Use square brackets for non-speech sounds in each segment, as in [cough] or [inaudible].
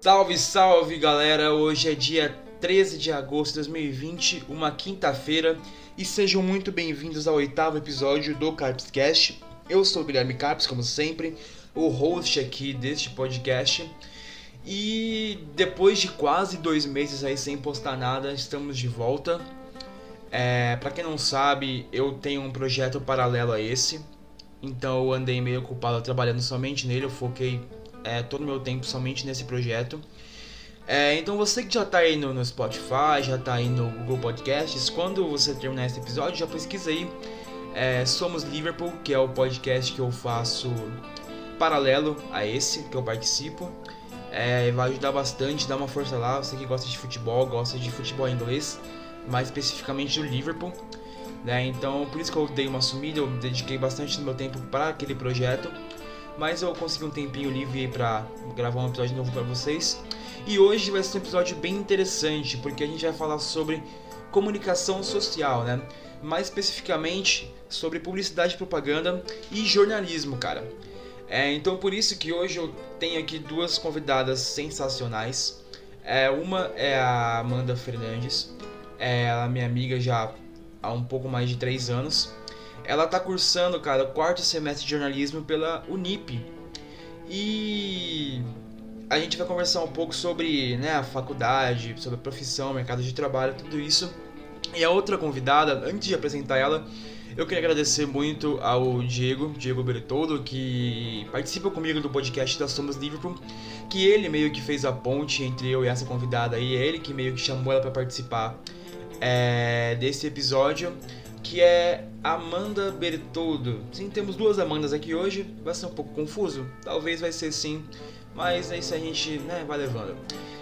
Salve, salve galera! Hoje é dia 13 de agosto de 2020, uma quinta-feira, e sejam muito bem-vindos ao oitavo episódio do Carpscast. Eu sou o Guilherme Carps, como sempre, o host aqui deste podcast. E depois de quase dois meses aí sem postar nada, estamos de volta. É, para quem não sabe, eu tenho um projeto paralelo a esse, então eu andei meio ocupado trabalhando somente nele, eu foquei é, todo o meu tempo somente nesse projeto. É, então você que já está aí no, no, Spotify, já está aí no Google Podcasts, quando você terminar esse episódio, já pesquisa aí é, Somos Liverpool, que é o podcast que eu faço paralelo a esse que eu participo. É, vai ajudar bastante, dá uma força lá. Você que gosta de futebol, gosta de futebol inglês, mais especificamente do Liverpool. Né? Então, por isso que eu dei uma sumida, eu dediquei bastante do meu tempo para aquele projeto. Mas eu consegui um tempinho livre para gravar um episódio novo para vocês. E hoje vai ser um episódio bem interessante, porque a gente vai falar sobre comunicação social, né? Mais especificamente sobre publicidade e propaganda e jornalismo, cara. É, então por isso que hoje eu tenho aqui duas convidadas sensacionais. É, uma é a Amanda Fernandes, é, ela é minha amiga já há um pouco mais de três anos. Ela está cursando, cara, o quarto semestre de jornalismo pela Unip. E a gente vai conversar um pouco sobre né, a faculdade, sobre a profissão, mercado de trabalho, tudo isso. E a outra convidada, antes de apresentar ela, eu queria agradecer muito ao Diego, Diego Bertoldo, que participa comigo do podcast da Somos Liverpool, que ele meio que fez a ponte entre eu e essa convidada aí, é ele que meio que chamou ela para participar é, desse episódio, que é Amanda Bertoldo. Sim, temos duas Amandas aqui hoje, vai ser um pouco confuso, talvez vai ser sim, mas é isso a gente né, vai levando.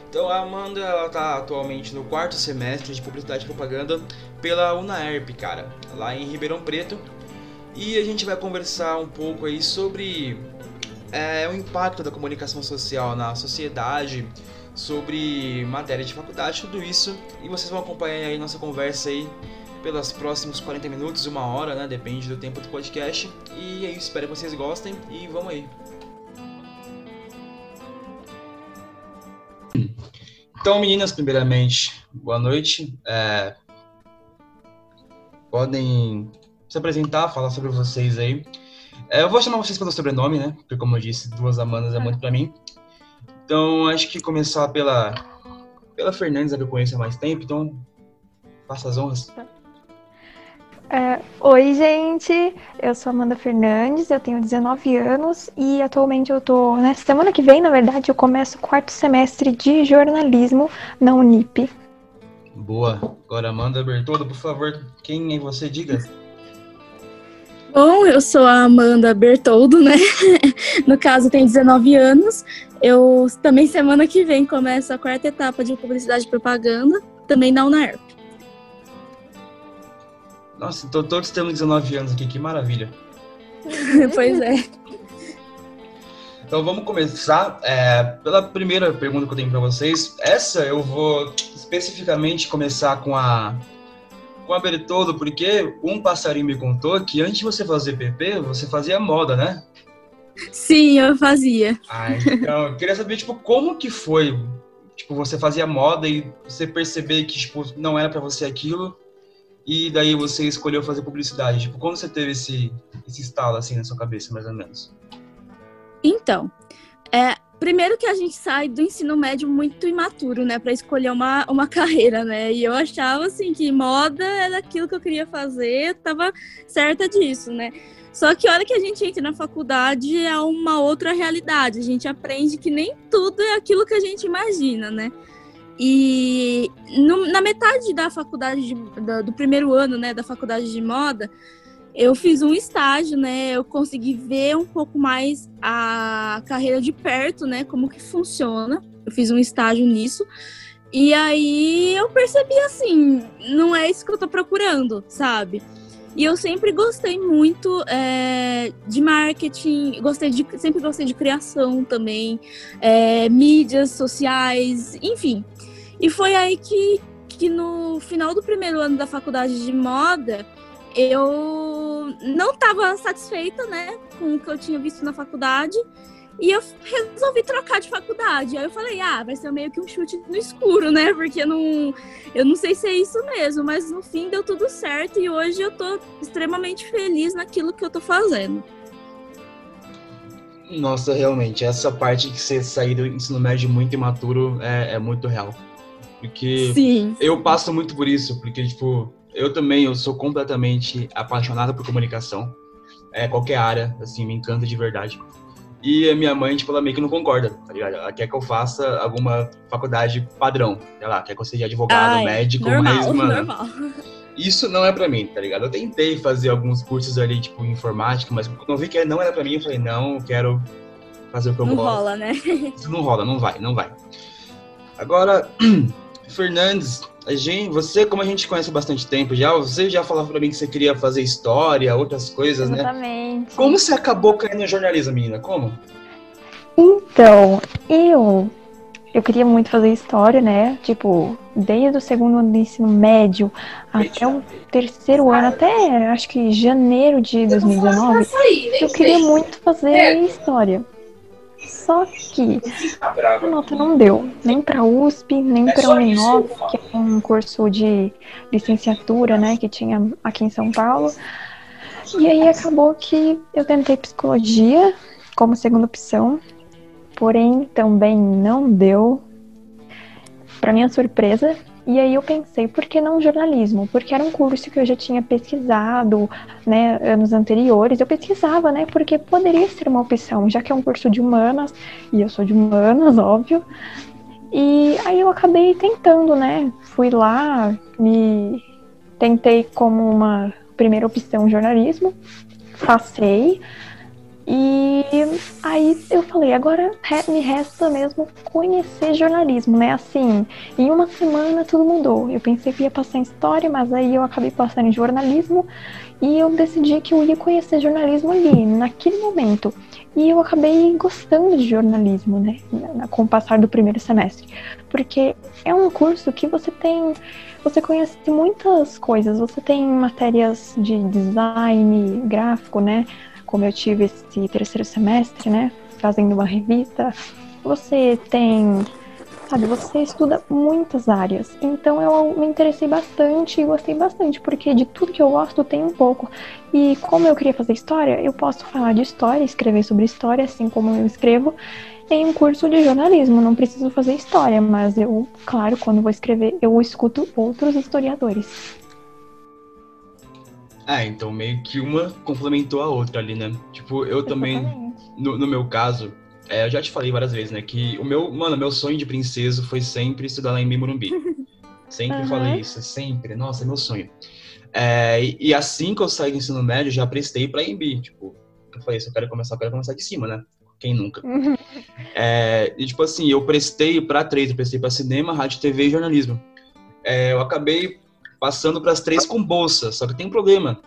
Então a Amanda ela tá atualmente no quarto semestre de publicidade e propaganda pela UNAERP, cara, lá em Ribeirão Preto. E a gente vai conversar um pouco aí sobre é, o impacto da comunicação social na sociedade, sobre matéria de faculdade, tudo isso. E vocês vão acompanhar aí nossa conversa aí pelos próximos 40 minutos, uma hora, né? Depende do tempo do podcast. E é isso, espero que vocês gostem e vamos aí. Então, meninas, primeiramente, boa noite. É... Podem se apresentar, falar sobre vocês aí. É, eu vou chamar vocês pelo sobrenome, né? Porque, como eu disse, duas Amandas é muito pra mim. Então, acho que começar pela, pela Fernandes, que eu conheço há mais tempo. Então, faça as honras. Tá. É, oi, gente. Eu sou Amanda Fernandes, eu tenho 19 anos e atualmente eu tô. Né, semana que vem, na verdade, eu começo o quarto semestre de jornalismo na Unip. Boa. Agora, Amanda Bertoldo, por favor, quem é você? Diga. [laughs] Bom, eu sou a Amanda Bertoldo, né? [laughs] no caso, tenho 19 anos. Eu também, semana que vem, começo a quarta etapa de publicidade e propaganda, também na UNAERP. Nossa, então todos temos 19 anos aqui, que maravilha. [laughs] pois é. Então vamos começar é, pela primeira pergunta que eu tenho para vocês. Essa eu vou especificamente começar com a com a Bertoldo, porque um passarinho me contou que antes de você fazer PP, você fazia moda, né? Sim, eu fazia. Ah, então, eu queria saber, tipo, como que foi? Tipo, você fazia moda e você perceber que, tipo, não era para você aquilo e daí você escolheu fazer publicidade? Tipo, quando você teve esse, esse estalo assim na sua cabeça, mais ou menos? Então, é, primeiro que a gente sai do ensino médio muito imaturo, né, para escolher uma, uma [laughs] carreira, né? E eu achava assim que moda era aquilo que eu queria fazer, tava certa disso, né? Só que a hora que a gente entra na faculdade é uma outra realidade. A gente aprende que nem tudo é aquilo que a gente imagina, né? E no, na metade da faculdade, de, do, do primeiro ano, né, da faculdade de moda, eu fiz um estágio, né? Eu consegui ver um pouco mais a carreira de perto, né? Como que funciona. Eu fiz um estágio nisso. E aí eu percebi assim, não é isso que eu tô procurando, sabe? E eu sempre gostei muito é, de marketing, gostei de, sempre gostei de criação também, é, mídias sociais, enfim. E foi aí que, que no final do primeiro ano da faculdade de moda, eu não estava satisfeita, né, com o que eu tinha visto na faculdade. E eu resolvi trocar de faculdade. Aí eu falei, ah, vai ser meio que um chute no escuro, né? Porque eu não, eu não sei se é isso mesmo, mas no fim deu tudo certo e hoje eu tô extremamente feliz naquilo que eu tô fazendo. Nossa, realmente, essa parte que você sair do ensino médio muito imaturo é, é muito real. Porque Sim. eu passo muito por isso, porque, tipo, eu também, eu sou completamente apaixonado por comunicação. É, qualquer área, assim, me encanta de verdade. E a minha mãe, tipo, ela meio que não concorda, tá ligado? Ela quer que eu faça alguma faculdade padrão, sei lá, quer que eu seja advogado, Ai, médico, normal, mas, mano, normal. isso não é pra mim, tá ligado? Eu tentei fazer alguns cursos ali, tipo, informática, mas quando eu vi que não era pra mim, eu falei, não, eu quero fazer o que eu Não gosto. rola, né? Isso não rola, não vai, não vai. Agora, [clears throat] Fernandes, a gente, você, como a gente conhece há bastante tempo já, você já falava pra mim que você queria fazer história, outras coisas, né? Exatamente. Como você acabou caindo no jornalismo, menina? Como? Então, eu eu queria muito fazer história, né? Tipo, desde o segundo ano do ensino médio até o terceiro ano, até acho que janeiro de 2019, eu queria muito fazer história. Só que a nota não deu, nem para USP, nem para Uninove, que é um curso de licenciatura, né, que tinha aqui em São Paulo. E aí acabou que eu tentei psicologia como segunda opção, porém também não deu. Para minha surpresa, e aí eu pensei, por que não jornalismo? Porque era um curso que eu já tinha pesquisado, né, anos anteriores. Eu pesquisava, né, porque poderia ser uma opção, já que é um curso de humanas, e eu sou de humanas, [laughs] óbvio. E aí eu acabei tentando, né? Fui lá, me tentei como uma primeira opção jornalismo, passei. E aí eu falei, agora me resta mesmo conhecer jornalismo, né? Assim, em uma semana tudo mudou. Eu pensei que ia passar em história, mas aí eu acabei passando em jornalismo e eu decidi que eu ia conhecer jornalismo ali, naquele momento. E eu acabei gostando de jornalismo, né? Com o passar do primeiro semestre. Porque é um curso que você tem. Você conhece muitas coisas. Você tem matérias de design gráfico, né? Como eu tive esse terceiro semestre, né? Fazendo uma revista. Você tem Sabe, você estuda muitas áreas. Então eu me interessei bastante e gostei bastante, porque de tudo que eu gosto tem um pouco. E como eu queria fazer história, eu posso falar de história, escrever sobre história, assim como eu escrevo em um curso de jornalismo. Não preciso fazer história, mas eu, claro, quando vou escrever, eu escuto outros historiadores. Ah, então meio que uma complementou a outra ali, né? Tipo, eu também, no, no meu caso, é, eu já te falei várias vezes, né? Que o meu, mano, meu sonho de princesa foi sempre estudar lá em Morumbi. [laughs] Sempre Aham. falei isso, sempre. Nossa, é meu sonho. É, e, e assim que eu saí do ensino médio, já prestei pra EMB. Tipo, eu falei, se eu quero começar, eu quero começar de cima, né? Quem nunca? [laughs] É, e tipo assim, eu prestei pra três, eu prestei pra cinema, rádio, TV e jornalismo. É, eu acabei passando pras três com bolsa, só que tem um problema.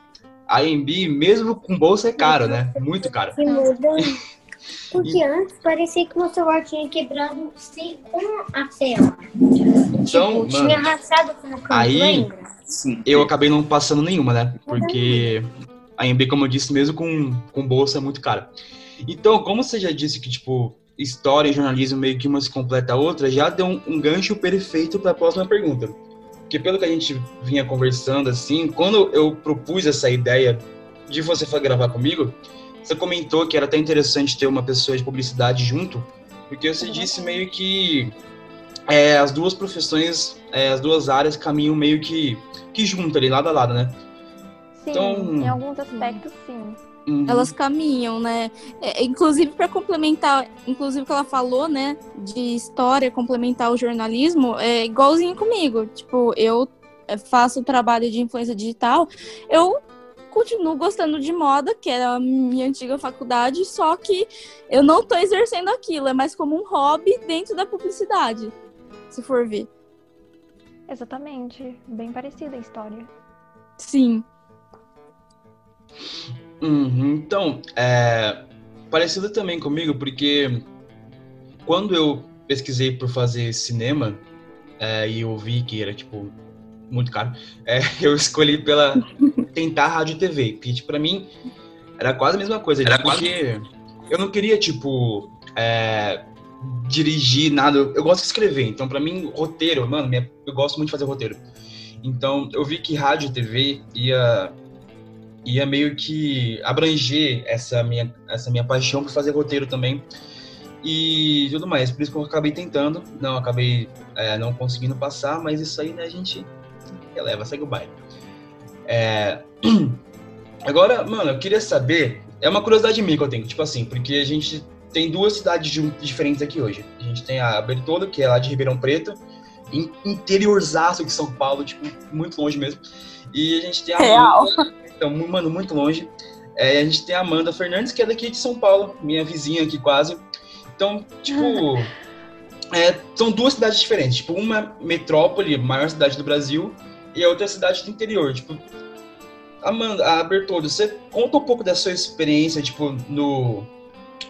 A EMB, mesmo com bolsa, é caro, né? Muito caro. Se muda. [laughs] Porque antes parecia que meu celular tinha quebrado sem, com a tela. Então, tipo, tinha arrastado com o aí-? Sim. eu acabei não passando nenhuma, né? Porque a EMB, como eu disse, mesmo com, com bolsa, é muito cara. Então, como você já disse que, tipo, história e jornalismo meio que uma se completa a outra, já deu um, um gancho perfeito para a próxima pergunta. Porque pelo que a gente vinha conversando, assim, quando eu propus essa ideia de você gravar comigo, você comentou que era até interessante ter uma pessoa de publicidade junto, porque você disse meio que é, as duas profissões, é, as duas áreas caminham meio que, que junto ali, lado a lado, né? Sim, Então- em alguns aspectos, sim. Uhum. Elas caminham, né? É, inclusive, para complementar, inclusive o que ela falou, né, de história, complementar o jornalismo, é igualzinho comigo. Tipo, eu é, faço trabalho de influência digital, eu continuo gostando de moda, que era a minha antiga faculdade, só que eu não tô exercendo aquilo, é mais como um hobby dentro da publicidade, se for ver. Exatamente. Bem parecida a história. Sim. Uhum, Então, é, parecido também comigo, porque quando eu pesquisei por fazer cinema é, e eu vi que era tipo muito caro, é, [laughs] eu escolhi pela [laughs] tentar rádio e TV, que tipo, pra mim era quase a mesma coisa, era porque quase... eu não queria, tipo, é, dirigir nada, eu gosto de escrever, então pra mim, roteiro, mano, minha, eu gosto muito de fazer roteiro. Então eu vi que rádio e TV ia ia meio que abranger essa minha, essa minha paixão por fazer roteiro também e tudo mais. Por isso que eu acabei tentando, não acabei é, não conseguindo passar, mas isso aí né, a gente releva, segue o baile. É... [clears throat] Agora, mano, eu queria saber, é uma curiosidade minha que eu tenho, tipo assim, porque a gente tem duas cidades diferentes aqui hoje. A gente tem a Bertolo, que é lá de Ribeirão Preto, interiorzaço de São Paulo, tipo, muito longe mesmo. E a gente tem a Real. Então, mano, muito longe. É, a gente tem a Amanda Fernandes, que é daqui de São Paulo, minha vizinha aqui quase. Então, tipo, [laughs] é, são duas cidades diferentes. Tipo, uma metrópole, maior cidade do Brasil, e a outra cidade do interior. Tipo, Amanda, a Bertoldo, você conta um pouco da sua experiência, tipo, no.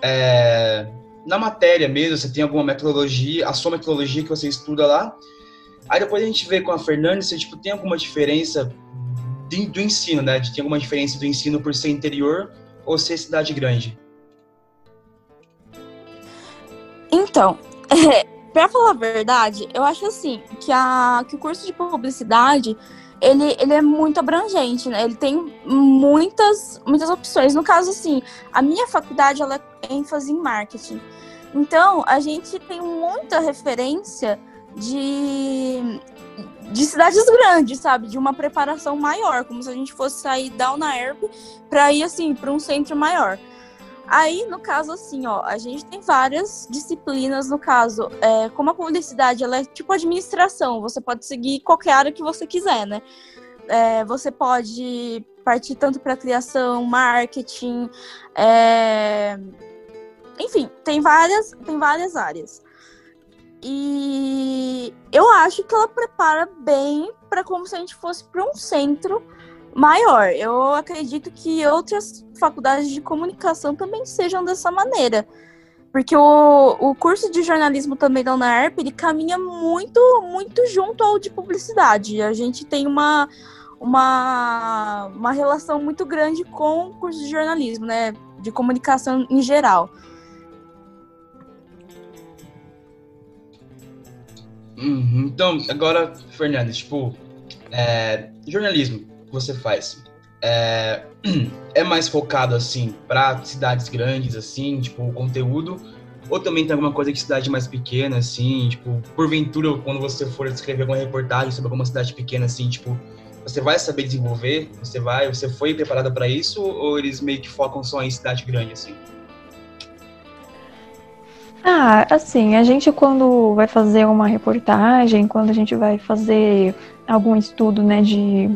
É, na matéria mesmo, você tem alguma metodologia, a sua metodologia que você estuda lá. Aí depois a gente vê com a Fernandes, você tipo, tem alguma diferença do ensino, né? Tem alguma diferença do ensino por ser interior ou ser cidade grande? Então, [laughs] é, para falar a verdade, eu acho assim que, a, que o curso de publicidade ele, ele é muito abrangente, né? Ele tem muitas, muitas opções. No caso, assim, a minha faculdade ela é ênfase em marketing. Então, a gente tem muita referência de, de cidades grandes, sabe? De uma preparação maior, como se a gente fosse sair da UNAERP para ir assim para um centro maior. Aí, no caso, assim, ó, a gente tem várias disciplinas, no caso, é, como a publicidade, ela é tipo administração, você pode seguir qualquer área que você quiser, né? É, você pode partir tanto para criação, marketing, é... enfim, tem várias, tem várias áreas. E eu acho que ela prepara bem para como se a gente fosse para um centro maior. Eu acredito que outras faculdades de comunicação também sejam dessa maneira. Porque o, o curso de jornalismo também da UNAERP, ele caminha muito, muito junto ao de publicidade. A gente tem uma, uma, uma relação muito grande com o curso de jornalismo, né? De comunicação em geral. Uhum. Então, agora, Fernandes, tipo, é, jornalismo que você faz é, [clears throat] é mais focado, assim, para cidades grandes, assim, tipo, o conteúdo? Ou também tem alguma coisa de cidade mais pequena, assim, tipo, porventura, quando você for escrever alguma reportagem sobre alguma cidade pequena, assim, tipo, você vai saber desenvolver? Você vai, você foi preparada para isso? Ou eles meio que focam só em cidade grande, assim? Ah, assim, a gente quando vai fazer uma reportagem, quando a gente vai fazer algum estudo, né, de,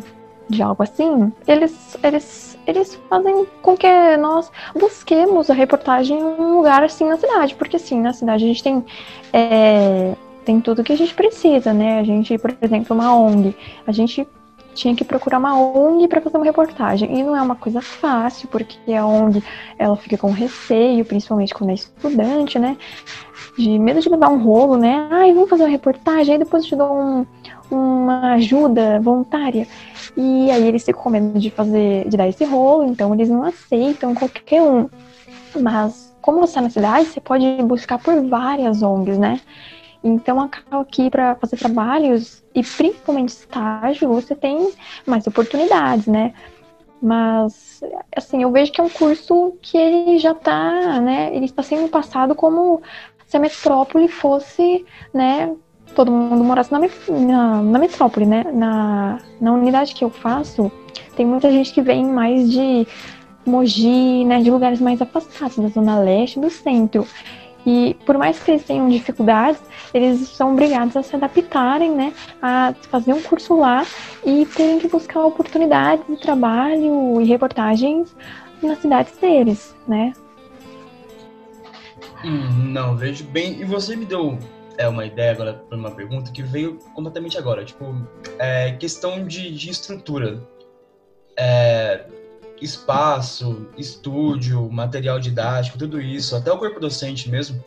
de algo assim, eles, eles, eles fazem com que nós busquemos a reportagem em um lugar assim na cidade, porque assim, na cidade a gente tem é, tem tudo que a gente precisa, né? A gente, por exemplo, uma ONG, a gente tinha que procurar uma ONG para fazer uma reportagem. E não é uma coisa fácil, porque a ONG ela fica com receio, principalmente quando é estudante, né? De medo de levar um rolo, né? Ai, vamos fazer uma reportagem, aí depois eu te dou um, uma ajuda voluntária. E aí eles ficam com medo de fazer, de dar esse rolo, então eles não aceitam qualquer um. Mas como você está na cidade, você pode buscar por várias ONGs, né? Então, aqui para fazer trabalhos e principalmente estágio, você tem mais oportunidades, né? Mas, assim, eu vejo que é um curso que ele já está, né? Ele está sendo passado como se a metrópole fosse, né? Todo mundo morasse na, na, na metrópole, né? Na, na unidade que eu faço, tem muita gente que vem mais de Mogi, né? De lugares mais afastados, da zona leste do centro. E por mais que eles tenham dificuldades, eles são obrigados a se adaptarem, né, a fazer um curso lá e terem que buscar oportunidades de trabalho e reportagens nas cidades deles, né? Hum, não, vejo bem. E você me deu é, uma ideia agora para uma pergunta que veio completamente agora. Tipo, é, questão de, de estrutura. É, espaço, estúdio, material didático, tudo isso, até o corpo docente mesmo,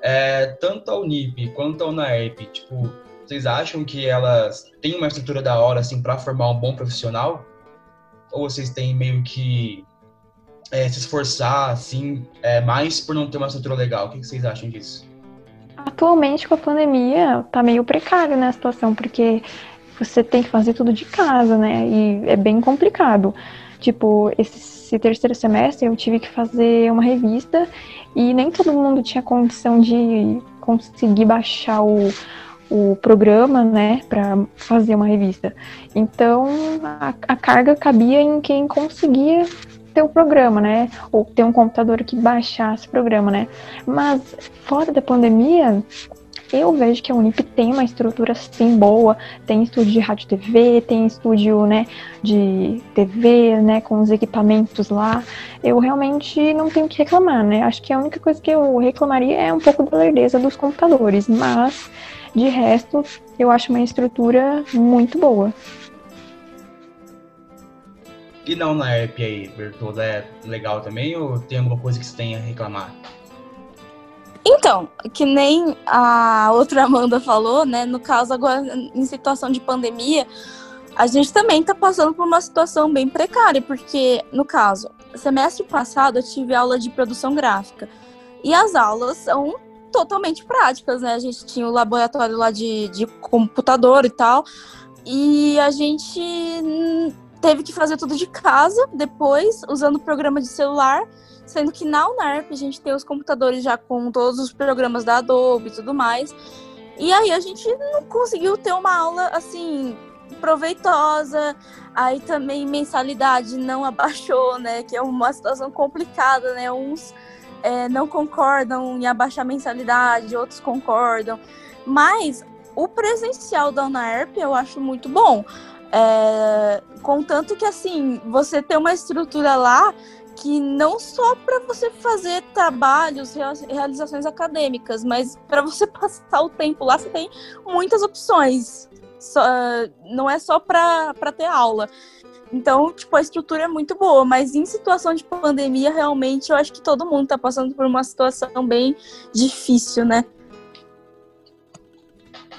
é, tanto a Unip quanto a UNAERP, tipo, vocês acham que elas têm uma estrutura da hora, assim, para formar um bom profissional? Ou vocês têm meio que é, se esforçar, assim, é, mais por não ter uma estrutura legal? O que vocês acham disso? Atualmente, com a pandemia, tá meio precário né, a situação, porque você tem que fazer tudo de casa, né? E é bem complicado. Tipo, esse terceiro semestre eu tive que fazer uma revista e nem todo mundo tinha condição de conseguir baixar o, o programa, né, para fazer uma revista. Então, a, a, carga cabia em quem conseguia ter o programa, né, ou ter um computador que baixasse o programa, né. Mas fora da pandemia, eu vejo que a Unip tem uma estrutura sim boa, tem estúdio de rádio TV, tem estúdio, né, de TV, né, com os equipamentos lá. Eu realmente não tenho que reclamar, né? Acho que a única coisa que eu reclamaria é um pouco da lerdeza dos computadores, mas de resto, eu acho uma estrutura muito boa. E não na app aí, Bertolda, é legal também ou tem alguma coisa que você tem a reclamar? Então, que nem a outra Amanda falou, né? No caso, agora, em situação de pandemia, a gente também está passando por uma situação bem precária, porque, no caso, semestre passado eu tive aula de produção gráfica. E as aulas são totalmente práticas, né? A gente tinha o laboratório lá de, de computador e tal. E a gente teve que fazer tudo de casa depois, usando o programa de celular, sendo que na UNARP a gente tem os computadores já com todos os programas da Adobe e tudo mais. E aí a gente não conseguiu ter uma aula assim proveitosa. Aí também mensalidade não [laughs] abaixou, né? Que é uma situação complicada, né? Uns é, não concordam em abaixar mensalidade, outros concordam. Mas o presencial da UNAERP eu acho muito bom. É, contanto que, assim, você tem uma estrutura lá que não só para você fazer trabalhos, realizações acadêmicas, mas para você [laughs] passar o tempo lá, você tem muitas opções. Só, não é só para ter aula. Então, tipo, a estrutura é muito boa, mas em situação de pandemia, realmente, eu acho que todo mundo tá passando por uma situação bem difícil, né?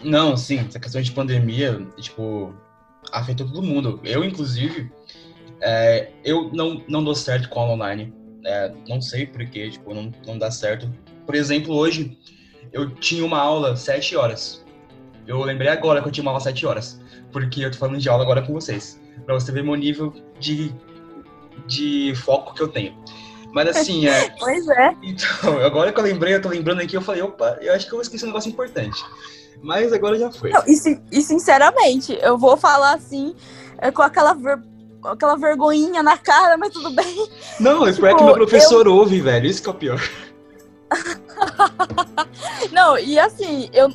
Não, sim, essa questão de pandemia, tipo, afetou todo mundo. Eu, inclusive, é, eu não, não dou certo com aula online. É, não sei porquê, tipo, não, não dá certo. Por exemplo, hoje, eu tinha uma aula sete horas. Eu lembrei agora que eu tinha uma aula sete horas, porque eu tô falando de aula agora com vocês para você ver meu nível de, de foco que eu tenho. Mas assim, é. [laughs] pois é. Então, agora que eu lembrei, eu tô lembrando aqui, eu falei, opa, eu acho que eu esqueci um negócio importante. Mas agora já foi. Não, e, e, sinceramente, eu vou falar assim, é, com aquela, ver, aquela vergonhinha na cara, mas tudo bem. Não, espero tipo, que meu professor eu... ouve, velho. Isso que é o pior. [laughs] não, e assim, eu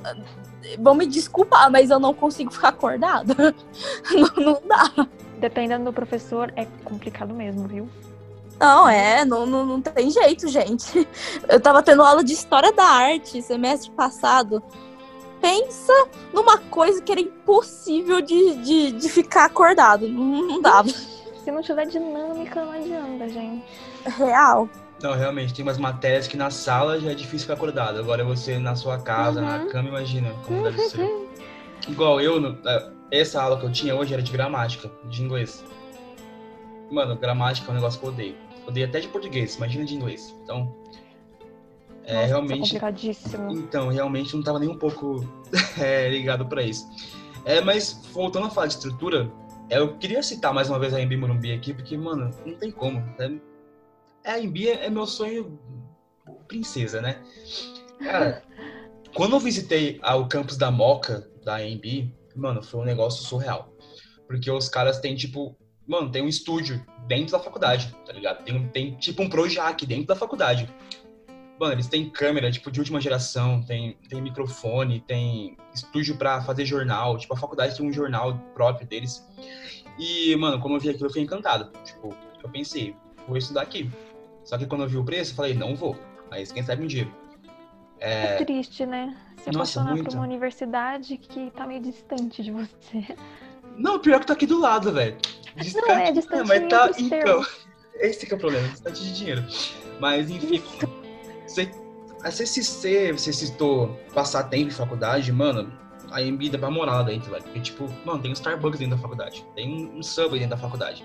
vão me desculpar, mas eu não consigo ficar acordada. [laughs] não, não dá. Dependendo do professor, é complicado mesmo, viu? Não, é, não, não, não tem jeito, gente. Eu tava tendo aula de história da arte semestre passado. Pensa numa coisa que era impossível de, de, de ficar acordado. Não, não dava. [laughs] Se não tiver dinâmica, não adianta, gente. Real. Não, realmente, tem umas matérias que na sala já é difícil ficar acordado. Agora você na sua casa, uhum. na cama, imagina como deve ser. [laughs] Igual eu, é, essa aula que eu tinha hoje era de gramática, de inglês. Mano, gramática é um negócio que eu odeio. Odeio até de português, imagina de inglês. Então, é Nossa, realmente. complicadíssimo. Então, realmente não tava nem um pouco [laughs] é, ligado para isso. É, mas voltando a falar de estrutura, eu queria citar mais uma vez a Embi Morumbi aqui, porque, mano, não tem como. É é, a Embi é meu sonho princesa, né? Cara, [laughs] quando eu visitei o campus da Moca, da Embi, mano, foi um negócio surreal. Porque os caras têm, tipo, mano, tem um estúdio dentro da faculdade, tá ligado? Tem, tem tipo um Projac dentro da faculdade. Mano, eles têm câmera, tipo, de última geração, tem, tem microfone, tem estúdio para fazer jornal. Tipo, a faculdade tem um jornal próprio deles. E, mano, como eu vi aquilo, eu fiquei encantado. Tipo, eu pensei, vou estudar aqui. Só que quando eu vi o preço, eu falei, não vou. Mas quem sabe um dia. É, é triste, né? Se Nossa, apaixonar muito. por uma universidade que tá meio distante de você. Não, pior que tá aqui do lado, velho. Distante, não é distante mas tá. Então, [laughs] esse que é o problema, distante de dinheiro. Mas, enfim. Você, você, você, você citou passar tempo em faculdade, mano. a MB dá pra morar lá dentro, velho. Porque, tipo, mano, tem um Starbucks dentro da faculdade. Tem um Subway dentro da faculdade.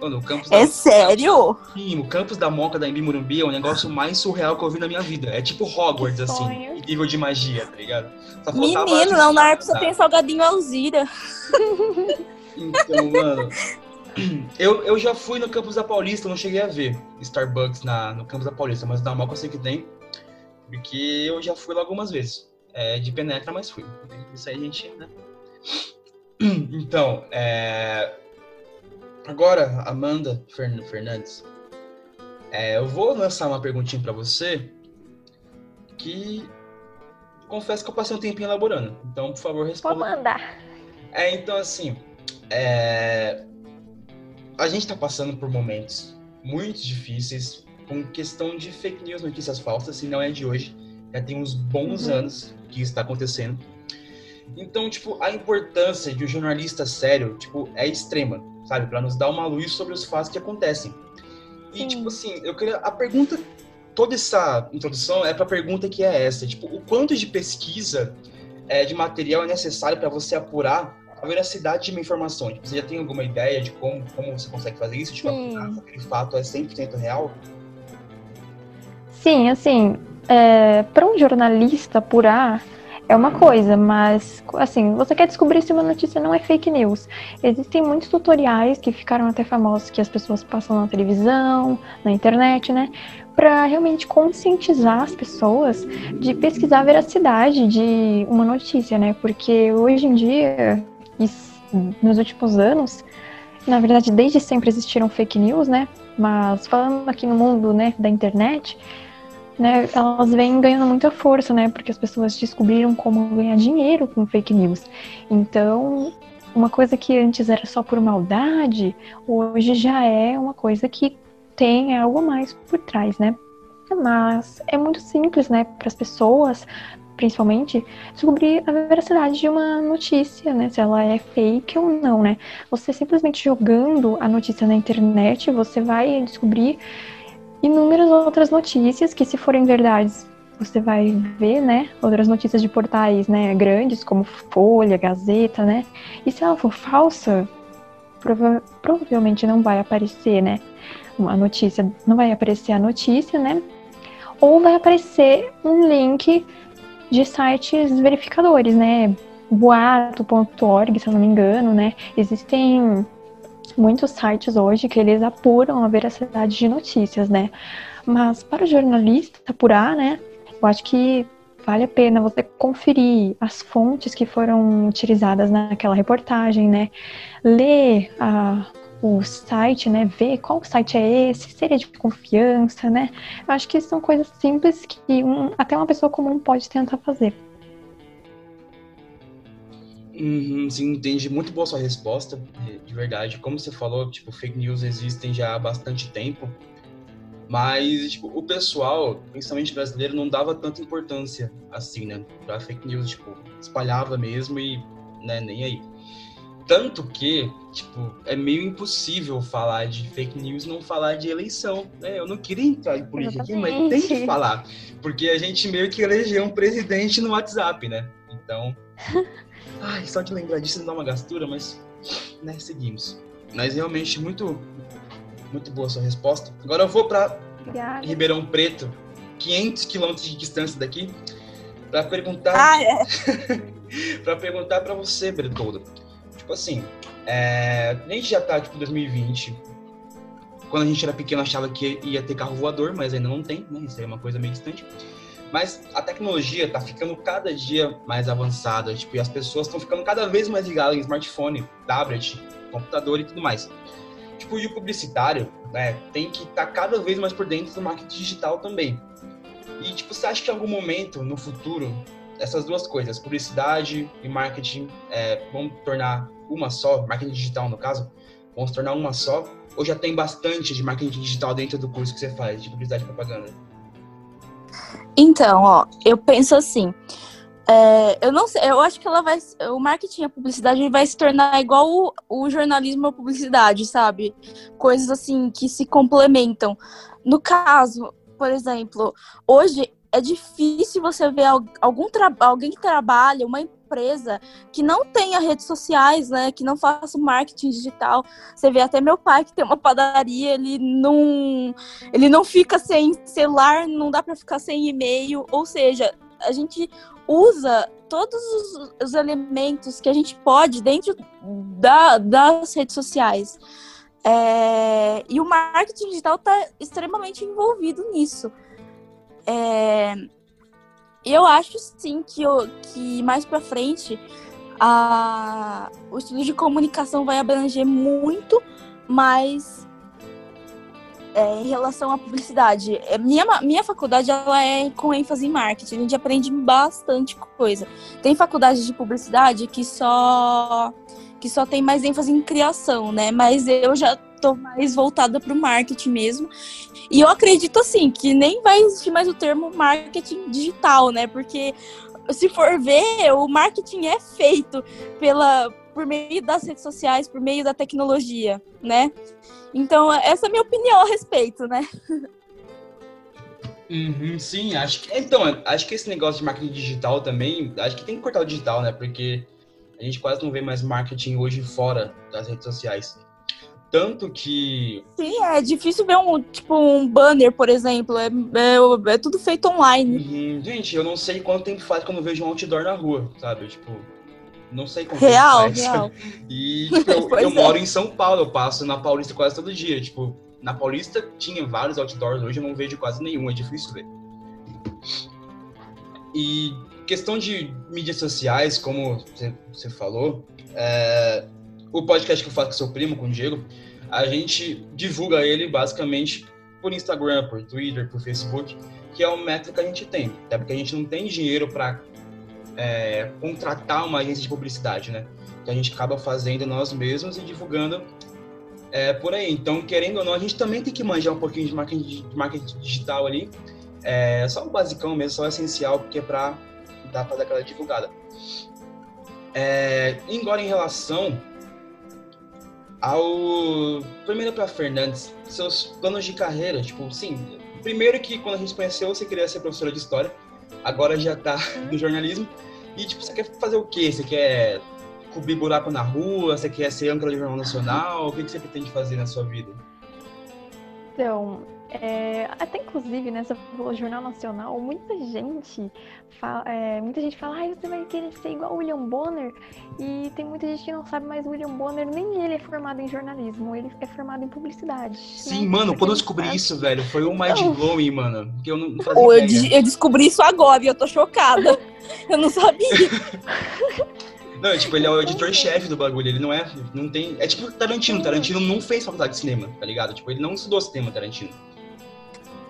Mano, o campus É da... sério? Sim, o campus da Moca da MB Morumbi é o negócio mais surreal que eu vi na minha vida. É tipo Hogwarts, assim, nível de magia, tá ligado? Menino, na UNARP só tá? tem salgadinho Alzira. Então, mano. Eu, eu já fui no campus da Paulista, não cheguei a ver Starbucks na, no campus da Paulista, mas na Moca eu sei que tem. Porque eu já fui lá algumas vezes. É, de penetra, mas fui. Isso aí, a gente, né? [clears throat] Então, é... agora, Amanda Fern- Fernandes, é, eu vou lançar uma perguntinha pra você que confesso que eu passei um tempinho elaborando. Então, por favor, Pode responda. mandar. É, então assim, é, a gente tá passando por momentos muito difíceis com questão de fake news, notícias falsas, e não é de hoje. Já tem uns bons Uhum. anos que isso tá acontecendo. Então, tipo, a importância de um jornalista sério, tipo, é extrema, sabe? Pra nos dar uma luz sobre os fatos que acontecem. E, Sim. tipo assim, eu queria. A pergunta. Toda essa introdução é pra pergunta que é essa. Tipo, o quanto de pesquisa é, de material é necessário para você apurar a veracidade de uma informação? Tipo, você já tem alguma ideia de como, como você consegue fazer isso? Tipo, se aquele fato é 100% real? Sim, assim, para um jornalista apurar é uma coisa, mas assim, você quer descobrir se uma notícia não é fake news. Existem muitos tutoriais que ficaram até famosos que as pessoas passam na televisão, na internet, né? Para realmente conscientizar as pessoas de pesquisar a veracidade de uma notícia, né? Porque hoje em dia, e nos últimos anos, na verdade, desde sempre existiram fake news, né? Mas falando aqui no mundo, né, da internet, né, elas vêm ganhando muita força, né? Porque as pessoas descobriram como ganhar dinheiro com fake news. Então, uma coisa que antes era só por maldade, hoje já é uma coisa que tem algo mais por trás, né? Mas é muito simples, né, para as pessoas, principalmente, descobrir a veracidade de uma notícia, né? Se ela é fake ou não, né? Você simplesmente jogando a notícia na internet, você vai descobrir inúmeras outras notícias que, se forem verdades, você vai ver, né? Outras notícias de portais, né? Grandes, como Folha, Gazeta, né? E se ela for falsa, prova- provavelmente não vai aparecer, né? Uma notícia, não vai aparecer a notícia, né? Ou vai aparecer um link de sites verificadores, né? Boato.org, se eu não me engano, né? Existem muitos sites hoje que eles apuram a veracidade de notícias, né? Mas para o jornalista apurar, né? Eu acho que vale a pena você conferir as fontes que foram utilizadas naquela reportagem, né? Ler a, o site, né? Ver qual site é esse, se ele é de confiança, né? Eu acho que são coisas simples que um- até uma pessoa comum pode tentar fazer. Uhum, sim, entendi. Muito boa sua resposta, de- de verdade. Como você falou, tipo, fake news existem já há bastante tempo, mas, tipo, o pessoal, principalmente brasileiro, não dava tanta importância assim, né? Pra fake news, tipo, espalhava mesmo e, né, nem aí. Tanto que, tipo, é meio impossível falar de fake news e não falar de eleição, né? Eu não queria entrar em política aqui, mas tem que falar. Porque a gente meio que elegeu um presidente no WhatsApp, né? Então... [laughs] Ai, só de lembrar disso me dá uma gastura, mas né, seguimos. Mas realmente muito muito boa a sua resposta. Agora eu vou para. Ribeirão Preto, 500 quilômetros de distância daqui, para perguntar Ah, é. [laughs] para perguntar para você, Bertoldo. Tipo assim, é, a gente já tá tipo 2020. Quando a gente era pequeno achava que ia ter carro voador, mas ainda não tem, né? Isso aí é uma coisa meio distante. Mas a tecnologia tá ficando cada dia mais avançada, tipo, e as pessoas estão ficando cada vez mais ligadas em smartphone, tablet, computador e tudo mais. Tipo, e o publicitário, né, tem que estar cada vez mais por dentro do marketing digital também. E, tipo, você acha que em algum momento, no futuro, essas duas coisas, publicidade e marketing, é, vão tornar uma só, marketing digital no caso, vão se tornar uma só? Ou já tem bastante de marketing digital dentro do curso que você faz, de publicidade e propaganda? Então, ó, eu penso assim. é, eu não sei, eu acho que ela vai. O marketing e a publicidade vai se tornar igual o, o jornalismo e a publicidade, sabe? Coisas assim que se complementam. No caso, por exemplo, hoje é difícil você ver algum alguém que trabalha, uma empresa que não tenha redes sociais, né, que não faça marketing digital. Você vê até meu pai que tem uma padaria, ele não ele não fica sem celular, não dá para ficar sem e-mail, ou seja, a gente usa todos os, os elementos que a gente pode dentro da, das redes sociais. É, e o marketing digital está extremamente envolvido nisso. É, eu acho sim que, eu, que mais para frente a, o estudo de comunicação vai abranger muito mais é, em relação à publicidade. É, minha, minha faculdade ela é com ênfase em marketing, a gente aprende bastante coisa. Tem faculdade de publicidade que só que só tem mais ênfase em criação, né? Mas eu já tô mais voltada para o marketing mesmo. E eu acredito assim que nem vai existir mais o termo marketing digital, né? Porque se for ver, o marketing é feito pela por meio das redes sociais, por meio da tecnologia, né? Então, essa é a minha opinião a respeito, né? Uhum, sim, acho que. Então, acho que esse negócio de marketing digital também, acho que tem que cortar o digital, né? Porque a gente quase não vê mais marketing hoje fora das redes sociais. Tanto que. Sim, é difícil ver um, tipo, um banner, por exemplo. É, é, é tudo feito online. Uhum. Gente, eu não sei quanto tempo faz quando eu vejo um outdoor na rua, sabe? Tipo, não sei quanto real, tempo faz. Real. [laughs] E tipo, eu, [laughs] eu é. moro em São Paulo, eu passo na Paulista quase todo dia. Tipo, na Paulista tinha vários outdoors, hoje eu não vejo quase nenhum, é difícil ver. E questão de mídias sociais, como você falou, é, o podcast que eu faço com seu primo, com o Diego, a gente divulga ele basicamente por Instagram, por Twitter, por Facebook, que é o método que a gente tem. Até porque a gente não tem dinheiro para é, contratar uma agência de publicidade, né? Que a gente acaba fazendo nós mesmos e divulgando é, por aí. Então, querendo ou não, a gente também tem que manjar um pouquinho de marketing, de marketing digital ali. É, só o basicão mesmo, só o essencial, porque é para dar para dar aquela divulgada. É, agora, em relação ao. Primeiro para Fernandes, seus planos de carreira, tipo, sim. Primeiro que quando a gente conheceu, você queria ser professora de história, agora já tá [laughs] no jornalismo. E, tipo, você quer fazer o quê? Você quer cobrir buraco na rua? Você quer ser âncora de jornal nacional? O que, que você pretende fazer na sua vida? Então, é, até inclusive, né, falou Jornal Nacional, muita gente fala, é, muita gente fala, ah, você vai querer ser igual o William Bonner, e tem muita gente que não sabe, mas o William Bonner nem ele é formado em jornalismo, ele é formado em publicidade. Sim, né? mano, quando eu descobri sabe? isso, velho, foi um mind blowing, mano, que eu não fazia eu, eu descobri isso agora e eu tô chocada. [laughs] eu não sabia. [laughs] Não, tipo, ele é o editor-chefe do bagulho, ele não é, não tem, é tipo Tarantino, Tarantino não fez faculdade de cinema, tá ligado? Tipo, ele não estudou cinema, Tarantino.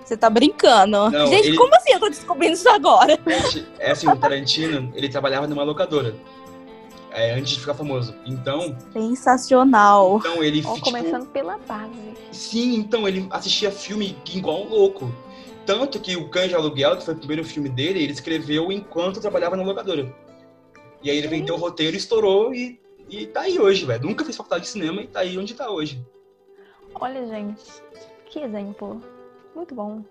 Você tá brincando. Não, Gente, ele... como assim eu tô descobrindo isso agora? Gente, é assim, o Tarantino, ele trabalhava numa locadora. É, antes de ficar famoso. Então. Sensacional. Então ele. Ó, tipo, começando pela base. Sim, então ele assistia filme igual um louco. Tanto que o Cães de Aluguel, que foi o primeiro filme dele, ele escreveu enquanto trabalhava na locadora. E aí ele vendeu o roteiro, estourou e, e tá aí hoje, velho. Nunca fez faculdade de cinema e tá aí onde tá hoje. Olha, gente, que exemplo. Muito bom.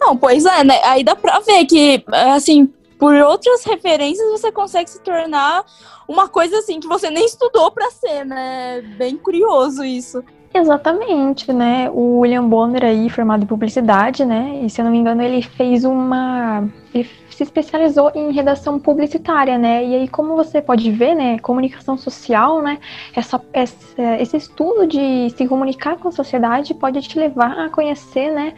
Não, pois é, né? Aí dá pra ver que, assim, por outras referências você consegue se tornar uma coisa assim que você nem estudou para ser, né? Bem curioso isso. Exatamente, né? O William Bonner aí, formado em publicidade, né? E se eu não me engano, ele fez uma. Ele se especializou em redação publicitária, né? E aí, como você pode ver, né? Comunicação social, né? Essa, essa, esse estudo de se comunicar com a sociedade pode te levar a conhecer, né?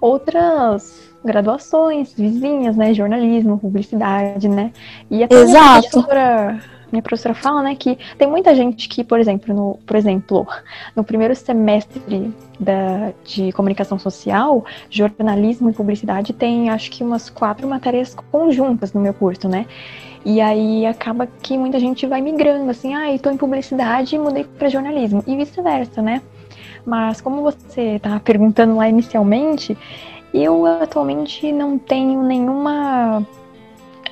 Outras graduações vizinhas, né? Jornalismo, publicidade, né? E até Exato minha professora fala, né, que tem muita gente que, por exemplo, no, por exemplo, no primeiro semestre da, de comunicação social, jornalismo e publicidade tem, acho que umas quatro matérias conjuntas no meu curso, né? E aí acaba que muita gente vai migrando, assim, ah, estou em publicidade e mudei para jornalismo, e vice-versa, né? Mas como você estava perguntando lá inicialmente, eu atualmente não tenho nenhuma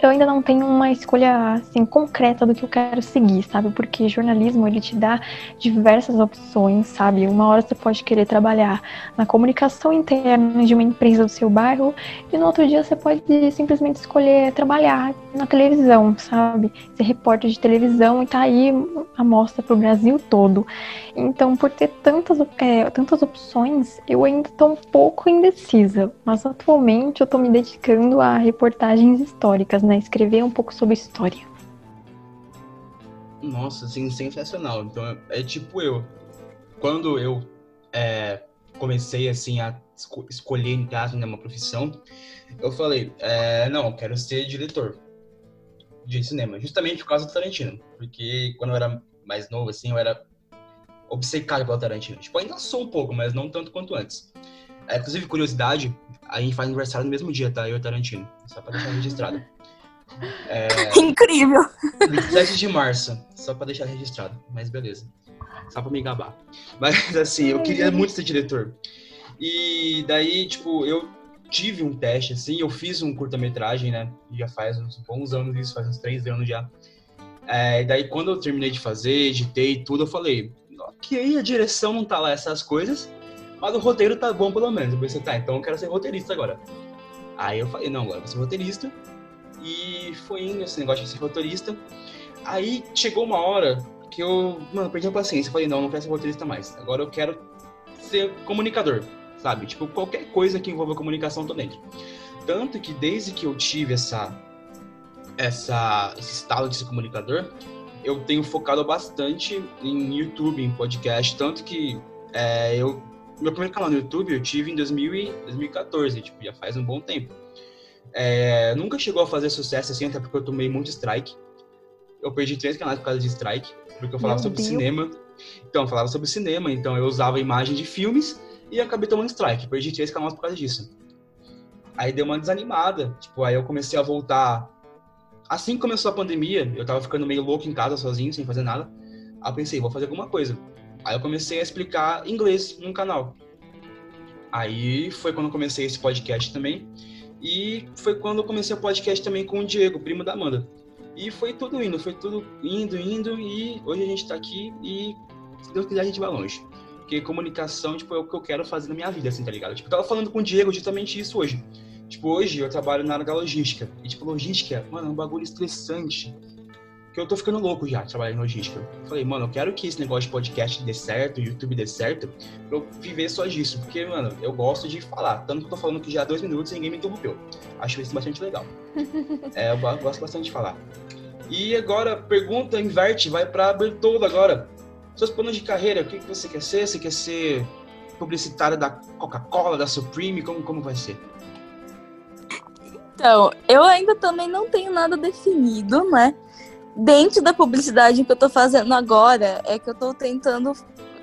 eu ainda não tenho uma escolha assim concreta do que eu quero seguir, sabe? Porque jornalismo ele te dá diversas opções, sabe? Uma hora você pode querer trabalhar na comunicação interna de uma empresa do seu bairro e no outro dia você pode simplesmente escolher trabalhar na televisão, sabe? Ser repórter de televisão e tá aí mostra para o Brasil todo. Então, por ter tantas, é, tantas opções, eu ainda estou um pouco indecisa, mas atualmente eu estou me dedicando a reportagens históricas, né? Escrever um pouco sobre história. Nossa, assim, sensacional. Então, é, é tipo eu. Quando eu é, comecei, assim, a esco escolher, em casa, né, uma profissão, eu falei, é, não, eu quero ser diretor de cinema, justamente por causa do Tarantino. Porque quando eu era mais novo, assim, eu era obcecado pelo Tarantino. Tipo, ainda sou um pouco, mas não tanto quanto antes. É, inclusive, curiosidade, a gente faz aniversário no mesmo dia, tá? Eu e o Tarantino. Só pra deixar registrado. [laughs] É... Incrível! 27 de março, só pra deixar registrado. Mas beleza. Só pra me gabar. Mas assim, eu queria muito ser diretor. E daí, tipo, eu tive um teste, assim, eu fiz um curta-metragem, né? Já faz uns bons anos isso, faz uns três anos já. É, daí, quando eu terminei de fazer, editei tudo, eu falei, ok, a direção não tá lá essas coisas, mas o roteiro tá bom pelo menos. Eu pensei, tá, então eu quero ser roteirista agora. Aí eu falei, não, agora eu vou ser roteirista. E foi indo esse negócio de ser roteirista. Aí chegou uma hora que eu, mano, perdi a paciência. Eu falei, não, não quero ser roteirista mais. Agora eu quero ser comunicador, sabe? Tipo, qualquer coisa que envolva comunicação, tô dentro. Tanto que desde que eu tive essa, essa, esse estado de ser comunicador, eu tenho focado bastante em YouTube, em podcast. Tanto que é, eu, meu primeiro canal no YouTube eu tive em 2000 e 2014, tipo, já faz um bom tempo. É, nunca chegou a fazer sucesso assim, até porque eu tomei muito strike. Eu perdi três canais por causa de strike, porque eu falava Meu sobre Deus. cinema. Então, eu falava sobre cinema, então eu usava imagem de filmes e acabei tomando strike. Perdi três canais por causa disso. Aí deu uma desanimada, tipo, aí eu comecei a voltar. Assim que começou a pandemia, eu tava ficando meio louco em casa, sozinho, sem fazer nada. Aí eu pensei, vou fazer alguma coisa. Aí eu comecei a explicar inglês no canal. Aí foi quando eu comecei esse podcast também. E foi quando eu comecei o podcast também com o Diego, primo da Amanda. E foi tudo indo, foi tudo indo, indo, e hoje a gente tá aqui e se Deus quiser a gente vai longe. Porque comunicação, tipo, é o que eu quero fazer na minha vida, assim, tá ligado? Tipo, eu tava falando com o Diego justamente isso hoje. Tipo, hoje eu trabalho na área da logística. E, tipo, logística, mano, é um bagulho estressante que eu tô ficando louco já trabalhando em logística. Falei, mano, eu quero que esse negócio de podcast dê certo, YouTube dê certo, pra eu viver só disso. Porque, mano, eu gosto de falar. Tanto que eu tô falando que já há dois minutos e ninguém me interrompeu. Acho isso bastante legal. [laughs] é, eu gosto bastante de falar. E agora, pergunta, inverte, vai pra Bertoldo agora. Seus planos de carreira, o que, que você quer ser? Você quer ser publicitária da Coca-Cola, da Supreme? Como, como vai ser? Então, eu ainda também não tenho nada definido, né? dentro da publicidade que eu tô fazendo agora, é que eu tô tentando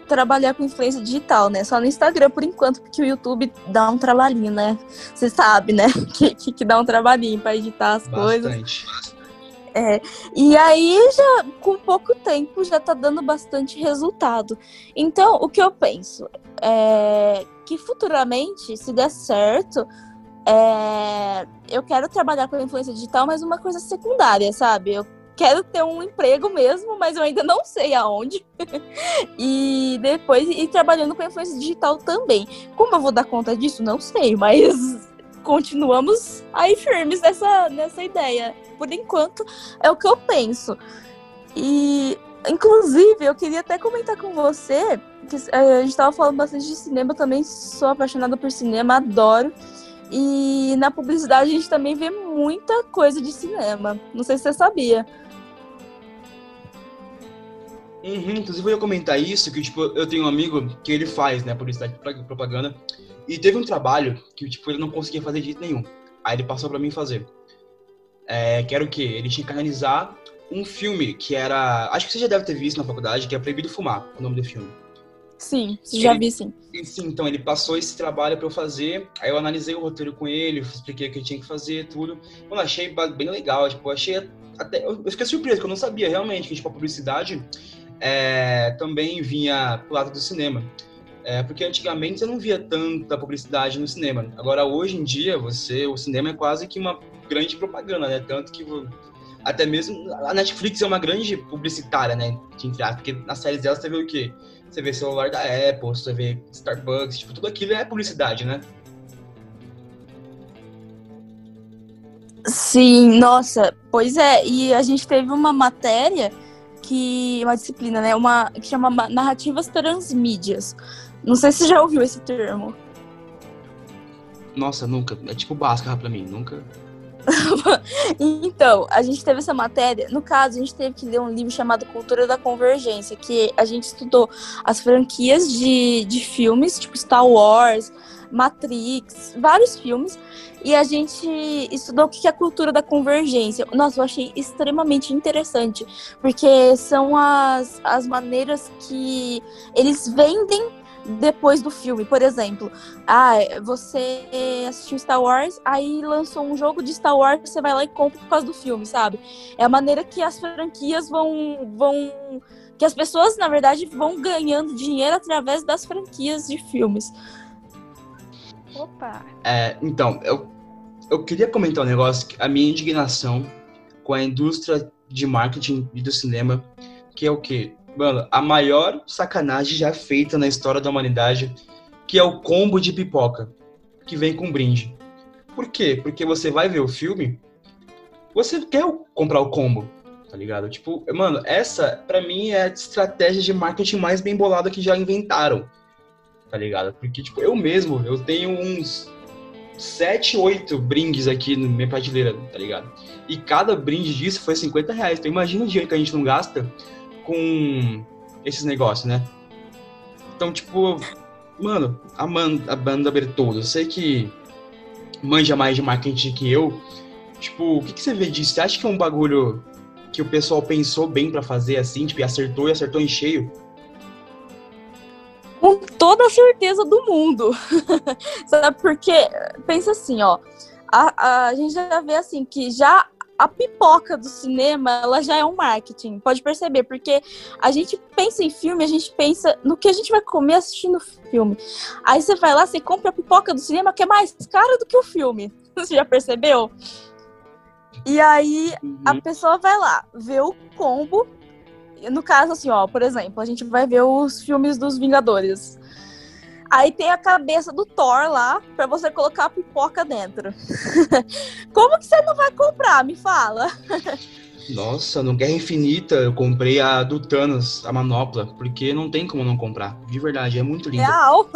trabalhar com influência digital, né? Só no Instagram por enquanto, porque o YouTube dá um trabalhinho, né? Você sabe, né? [laughs] Que, que, que, dá um trabalhinho para editar as Bastante. coisas. É, e aí já com pouco tempo já tá dando bastante resultado. Então, o que eu penso é que futuramente, se der certo, é, eu quero trabalhar com influência digital, mas uma coisa secundária, sabe? Eu quero ter um emprego mesmo, mas eu ainda não sei aonde. [laughs] e depois ir trabalhando com influência digital também. Como eu vou dar conta disso? Não sei, mas [laughs] continuamos aí firmes nessa, nessa ideia. Por enquanto, é o que eu penso. E, inclusive, eu queria até comentar com você que eh, a gente estava falando bastante de cinema, eu também sou apaixonada por cinema, adoro. E na publicidade a gente também vê muita coisa de cinema. Não sei se você sabia. Uhum, inclusive eu ia comentar isso, que tipo, eu tenho um amigo que ele faz, né, publicidade propaganda, e teve um trabalho que tipo, ele não conseguia fazer de jeito nenhum. Aí ele passou para mim fazer. É, que era o quê? Ele tinha que analisar um filme que era. Acho que você já deve ter visto na faculdade, que é Proibido Fumar, o nome do filme. Sim, já vi sim. Sim, então ele passou esse trabalho para eu fazer, aí eu analisei o roteiro com ele, expliquei o que eu tinha que fazer, tudo. Mano, achei bem legal, tipo, achei até. Eu fiquei surpreso, porque eu não sabia realmente que, tipo, a publicidade é, também vinha pro lado do cinema. É, porque antigamente você não via tanta publicidade no cinema. Agora, hoje em dia, você, o cinema é quase que uma grande propaganda, né? Tanto que até mesmo a Netflix é uma grande publicitária, né? Porque nas séries dela você vê o quê? Você vê celular da Apple, você vê Starbucks, tipo, tudo aquilo é publicidade, né? Sim, nossa, pois é, e a gente teve uma matéria que uma disciplina, né, uma que chama narrativas transmídias. Não sei se você já ouviu esse termo. Nossa, nunca. É tipo Bhaskara pra mim, nunca. [laughs] então, a gente teve essa matéria. No caso, a gente teve que ler um livro chamado Cultura da Convergência, que a gente estudou as franquias de, de filmes, tipo Star Wars, Matrix, vários filmes, e a gente estudou o que é a cultura da convergência. Nossa, eu achei extremamente interessante, porque são as, as maneiras que eles vendem depois do filme. Por exemplo, ah, você assistiu Star Wars, aí lançou um jogo de Star Wars, você vai lá e compra por causa do filme, sabe? É a maneira que as franquias vão. vão que as pessoas, na verdade, vão ganhando dinheiro através das franquias de filmes. Opa! É, então, eu, eu queria comentar um negócio, a minha indignação com a indústria de marketing e do cinema, que é o quê? Mano, a maior sacanagem já feita na história da humanidade, que é o combo de pipoca, que vem com brinde. Por quê? Porque você vai ver o filme, você quer comprar o combo, tá ligado? Tipo, mano, essa, para mim, é a estratégia de marketing mais bem bolada que já inventaram tá ligado? Porque, tipo, eu mesmo, eu tenho uns 7, 8 brindes aqui na minha prateleira, tá ligado? E cada brinde disso foi 50 reais. Então imagina o dinheiro que a gente não gasta com esses negócios, né? Então, tipo, mano, a, man, a banda Bertoldo, eu sei que manja mais de marketing que eu. Tipo, o que, que você vê disso? Você acha que é um bagulho que o pessoal pensou bem para fazer assim, tipo, e acertou e acertou em cheio? com toda a certeza do mundo. [laughs] Sabe? Porque, pensa assim, ó. A, a gente já vê assim que já a pipoca do cinema, ela já é um marketing, pode perceber, porque a gente pensa em filme, a gente pensa no que a gente vai comer assistindo filme. Aí você vai lá, você compra a pipoca do cinema que é mais cara do que o filme. [laughs] Você já percebeu? E aí a uhum. pessoa vai lá, vê o combo no caso, assim, ó, por exemplo, a gente vai ver os filmes dos Vingadores. Aí tem a cabeça do Thor lá para você colocar a pipoca dentro. [laughs] Como que você não vai comprar? Me fala. [laughs] Nossa, no Guerra Infinita eu comprei a do Thanos, a manopla, porque não tem como não comprar. De verdade, é muito lindo. Real.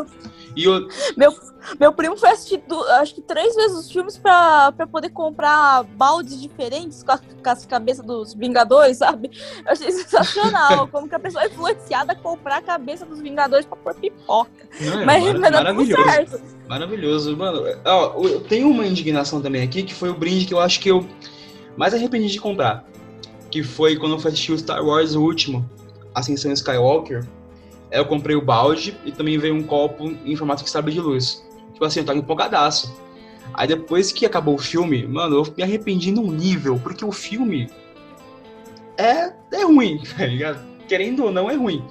E eu... meu, meu primo foi assistir, acho que três vezes os filmes pra, pra poder comprar baldes diferentes com, a, com as cabeças dos Vingadores, sabe? Eu achei sensacional. [laughs] como que a pessoa é influenciada a comprar a cabeça dos Vingadores pra pôr pipoca. Não, é mas, mar maravilhoso. Maravilhoso. Mano, ó, eu tenho uma indignação também aqui, que foi o brinde que eu acho que eu mais arrependi de comprar que foi quando eu fui assistir o Star Wars o último, Ascensão Skywalker. Eu comprei o balde e também veio um copo em formato de sabre de luz. Tipo assim, eu tava empolgadaço. Aí depois que acabou o filme, mano, eu me arrependi num nível, porque o filme é, é ruim, [laughs] tá ligado? Querendo ou não, é ruim.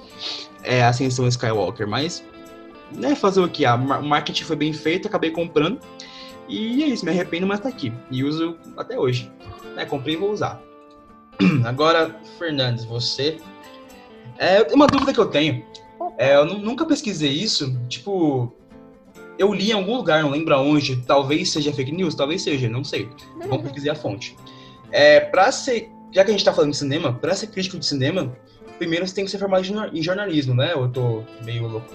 É Ascensão Skywalker, mas, né, fazer o que? O marketing foi bem feito, acabei comprando. E é isso, me arrependo, mas tá aqui. E uso até hoje. Né, comprei e vou usar. [clears throat] Agora, Fernandes, você. É uma dúvida que eu tenho. É, eu nunca pesquisei isso. Tipo, eu li em algum lugar, não lembro aonde. Talvez seja fake news, talvez seja, não sei. Vamos pesquisar a fonte. É, pra ser. Já que a gente tá falando de cinema, pra ser crítico de cinema, primeiro você tem que ser formado em jornalismo, né? Eu tô meio louco?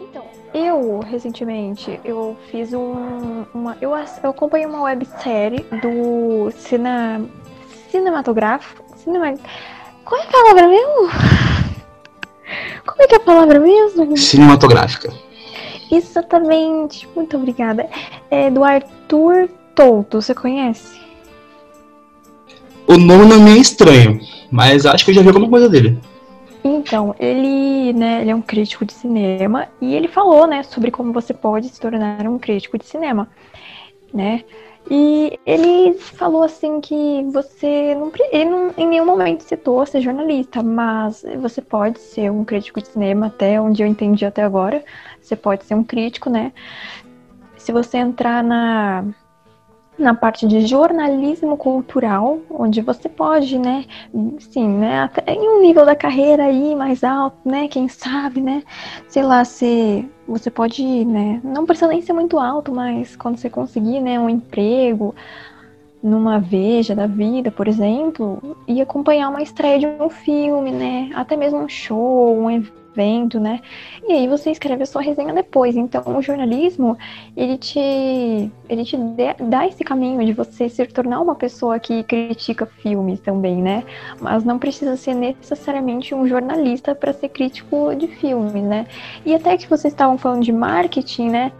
Então, eu, recentemente, eu fiz um, uma. Eu, eu acompanhei uma websérie do Cine, cinematográfico. Cinema... Qual é a palavra mesmo? Como é que é a palavra mesmo? Cinematográfica. Exatamente, muito obrigada. É do Arthur Touto, você conhece? O nome não me é estranho, mas acho que eu já vi alguma coisa dele. Então, ele, né, ele é um crítico de cinema e ele falou, né, sobre como você pode se tornar um crítico de cinema, né? E ele falou assim que você não, ele não em nenhum momento citou ser jornalista, mas você pode ser um crítico de cinema até onde eu entendi até agora. Você pode ser um crítico, né? Se você entrar na na parte de jornalismo cultural, onde você pode, né, sim, né, até em um nível da carreira aí mais alto, né, quem sabe, né, sei lá, se você pode, né, não precisa nem ser muito alto, mas quando você conseguir, né, um emprego numa veja da vida, por exemplo, e acompanhar uma estreia de um filme, né, até mesmo um show, um evento vendo, né? E aí você escreve a sua resenha depois. Então, o jornalismo, ele te, ele te dá esse caminho de você se tornar uma pessoa que critica filmes também, né? Mas não precisa ser necessariamente um jornalista para ser crítico de filmes, né? E até que vocês estavam falando de marketing, né?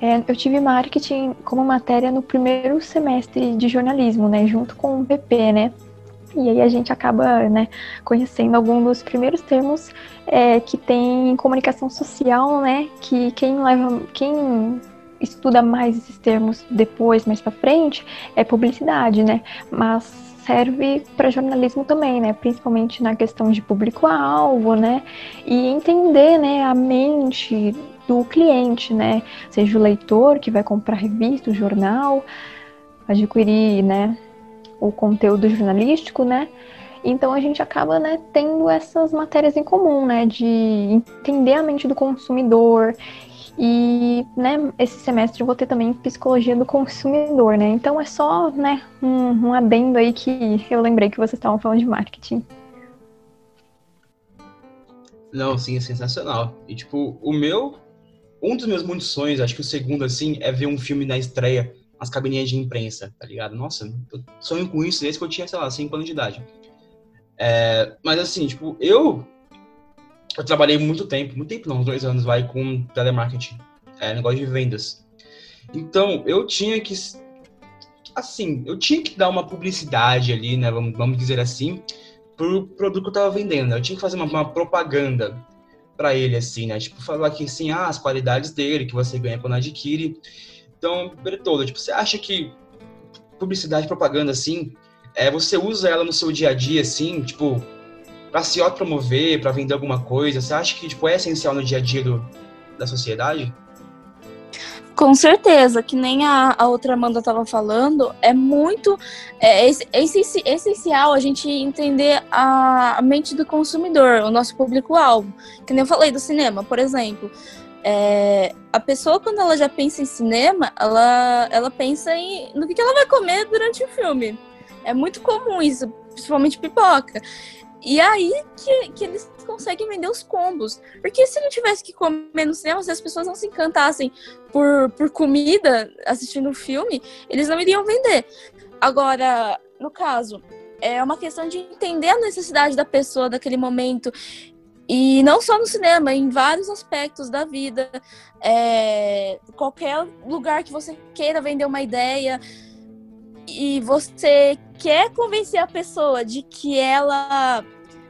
É, eu tive marketing como matéria no primeiro semestre de jornalismo, né? Junto com o PP, né? E aí a gente acaba né, conhecendo alguns dos primeiros termos é, que tem comunicação social, né? Que quem leva, quem estuda mais esses termos depois, mais para frente, é publicidade, né? Mas serve para jornalismo também, né? Principalmente na questão de público-alvo, né? E entender, né, a mente do cliente, né? Seja o leitor que vai comprar revista, o jornal, adquirir, né, o conteúdo jornalístico, né? Então a gente acaba, né, tendo essas matérias em comum, né, de entender a mente do consumidor e, né, esse semestre eu vou ter também psicologia do consumidor, né? Então é só, né, um, um adendo aí que eu lembrei que vocês estavam falando de marketing. Não, sim, é sensacional. E tipo, o meu, um dos meus muitos sonhos, acho que o segundo assim, é ver um filme na estreia as cabininhas de imprensa, tá ligado? Nossa, sonho com isso desde que eu tinha, sei lá, 5 anos de idade. É, mas assim, tipo, eu eu trabalhei muito tempo, muito tempo não, uns dois anos vai com telemarketing, é, negócio de vendas. Então, eu tinha que assim, eu tinha que dar uma publicidade ali, né, vamos, vamos dizer assim, pro produto que eu tava vendendo. Eu tinha que fazer uma, uma propaganda para ele assim, né? Tipo, falar que assim, ah, as qualidades dele que você ganha quando adquire. Então, Bertoldo, tipo, você acha que publicidade propaganda, assim, é, você usa ela no seu dia a dia, assim, tipo, para se autopromover, para vender alguma coisa? Você acha que, tipo, é essencial no dia a dia do, da sociedade? Com certeza, que nem a, a outra Amanda estava falando, é muito é, é, essencial a gente entender a, a mente do consumidor, o nosso público-alvo. Que nem eu falei do cinema, por exemplo. É, a pessoa, quando ela já pensa em cinema, ela, ela pensa em, no que, que ela vai comer durante o filme. É muito comum isso, principalmente pipoca. E aí que, que eles conseguem vender os combos. Porque se não tivesse que comer no cinema, se as pessoas não se encantassem por, por comida assistindo o filme, eles não iriam vender. Agora, no caso, é uma questão de entender a necessidade da pessoa daquele momento e não só no cinema, em vários aspectos da vida. É, qualquer lugar que você queira vender uma ideia e você quer convencer a pessoa de que ela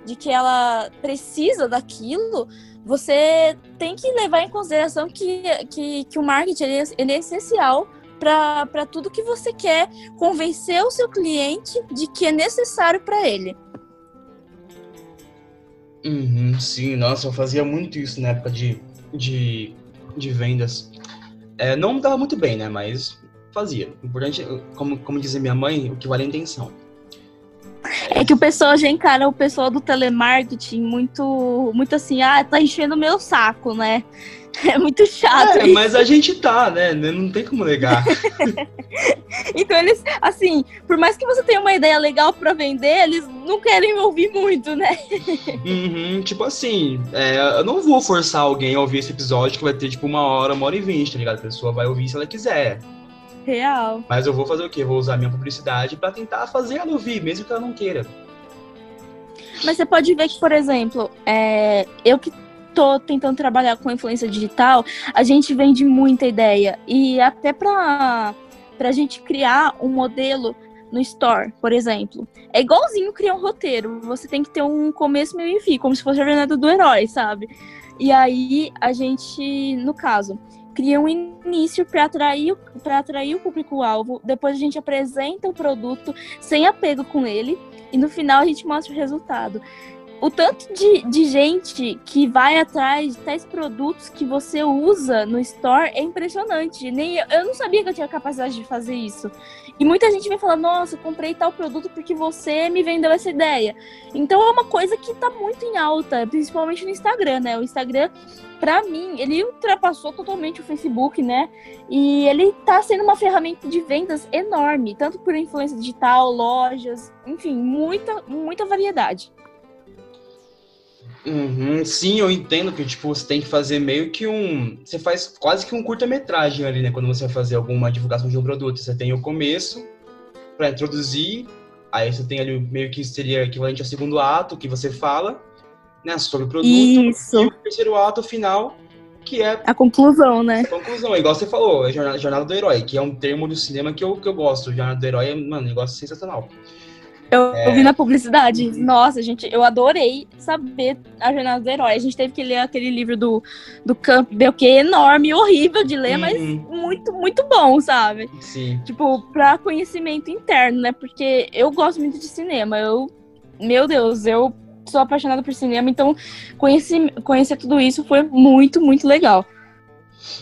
de que ela precisa daquilo, você tem que levar em consideração que, que, que o marketing ele é, ele é essencial para tudo que você quer convencer o seu cliente de que é necessário para ele. Uhum, sim, nossa, eu fazia muito isso na época de, de, de vendas. É, não dava muito bem, né? Mas fazia. Importante, como, como dizia minha mãe, o que vale é a intenção. É que o pessoal já encara o pessoal do telemarketing muito, muito assim, ah, tá enchendo o meu saco, né? [laughs] É muito chato. É, mas a gente tá, né? Não tem como negar. [laughs] então eles, assim, por mais que você tenha uma ideia legal para vender, eles não querem ouvir muito, né? [laughs] Uhum, tipo assim, é, eu não vou forçar alguém a ouvir esse episódio que vai ter tipo uma hora, uma hora e vinte, tá ligado? A pessoa vai ouvir se ela quiser. Real. Mas eu vou fazer o quê? Vou usar minha publicidade para tentar fazer ela ouvir, mesmo que ela não queira. Mas você pode ver que, por exemplo, é, eu que tô tentando trabalhar com influência digital, a gente vende muita ideia. E até para a gente criar um modelo no store, por exemplo. É igualzinho criar um roteiro. Você tem que ter um começo, meio e fim, como se fosse a jornada do herói, sabe? E aí a gente, no caso, cria um início para atrair, para atrair o público-alvo, depois a gente apresenta o produto sem apego com ele, e no final a gente mostra o resultado o tanto de, de gente que vai atrás de tais produtos que você usa no store é impressionante. Nem eu, eu não sabia que eu tinha capacidade de fazer isso. E muita gente vem falar: Nossa, comprei tal produto porque você me vendeu essa ideia. Então é uma coisa que tá muito em alta, principalmente no Instagram, né? O Instagram, para mim, ele ultrapassou totalmente o Facebook, né? E ele tá sendo uma ferramenta de vendas enorme, tanto por influência digital, lojas, enfim, muita, muita variedade. Uhum, sim, eu entendo que tipo, você tem que fazer meio que um. Você faz quase que um curta-metragem ali, né? Quando você vai fazer alguma divulgação de um produto. Você tem o começo para introduzir, aí você tem ali meio que seria equivalente ao segundo ato que você fala, né? Sobre o produto. Isso. E o terceiro ato final, que é. A conclusão, né? A conclusão, igual você falou, é jornada, jornada do herói, que é um termo do cinema que eu, que eu gosto. Jornada do herói é, mano, um negócio sensacional. Eu, é... eu, vi na publicidade. Nossa, gente, eu adorei saber a jornada do herói. A gente teve que ler aquele livro do, do Campbell, que é enorme, horrível de ler, uhum. mas muito, muito bom, sabe? Sim. Tipo, pra conhecimento interno, né? Porque eu gosto muito de cinema. Eu, meu Deus, eu sou apaixonada por cinema, então conhecer, conhecer tudo isso foi muito, muito legal.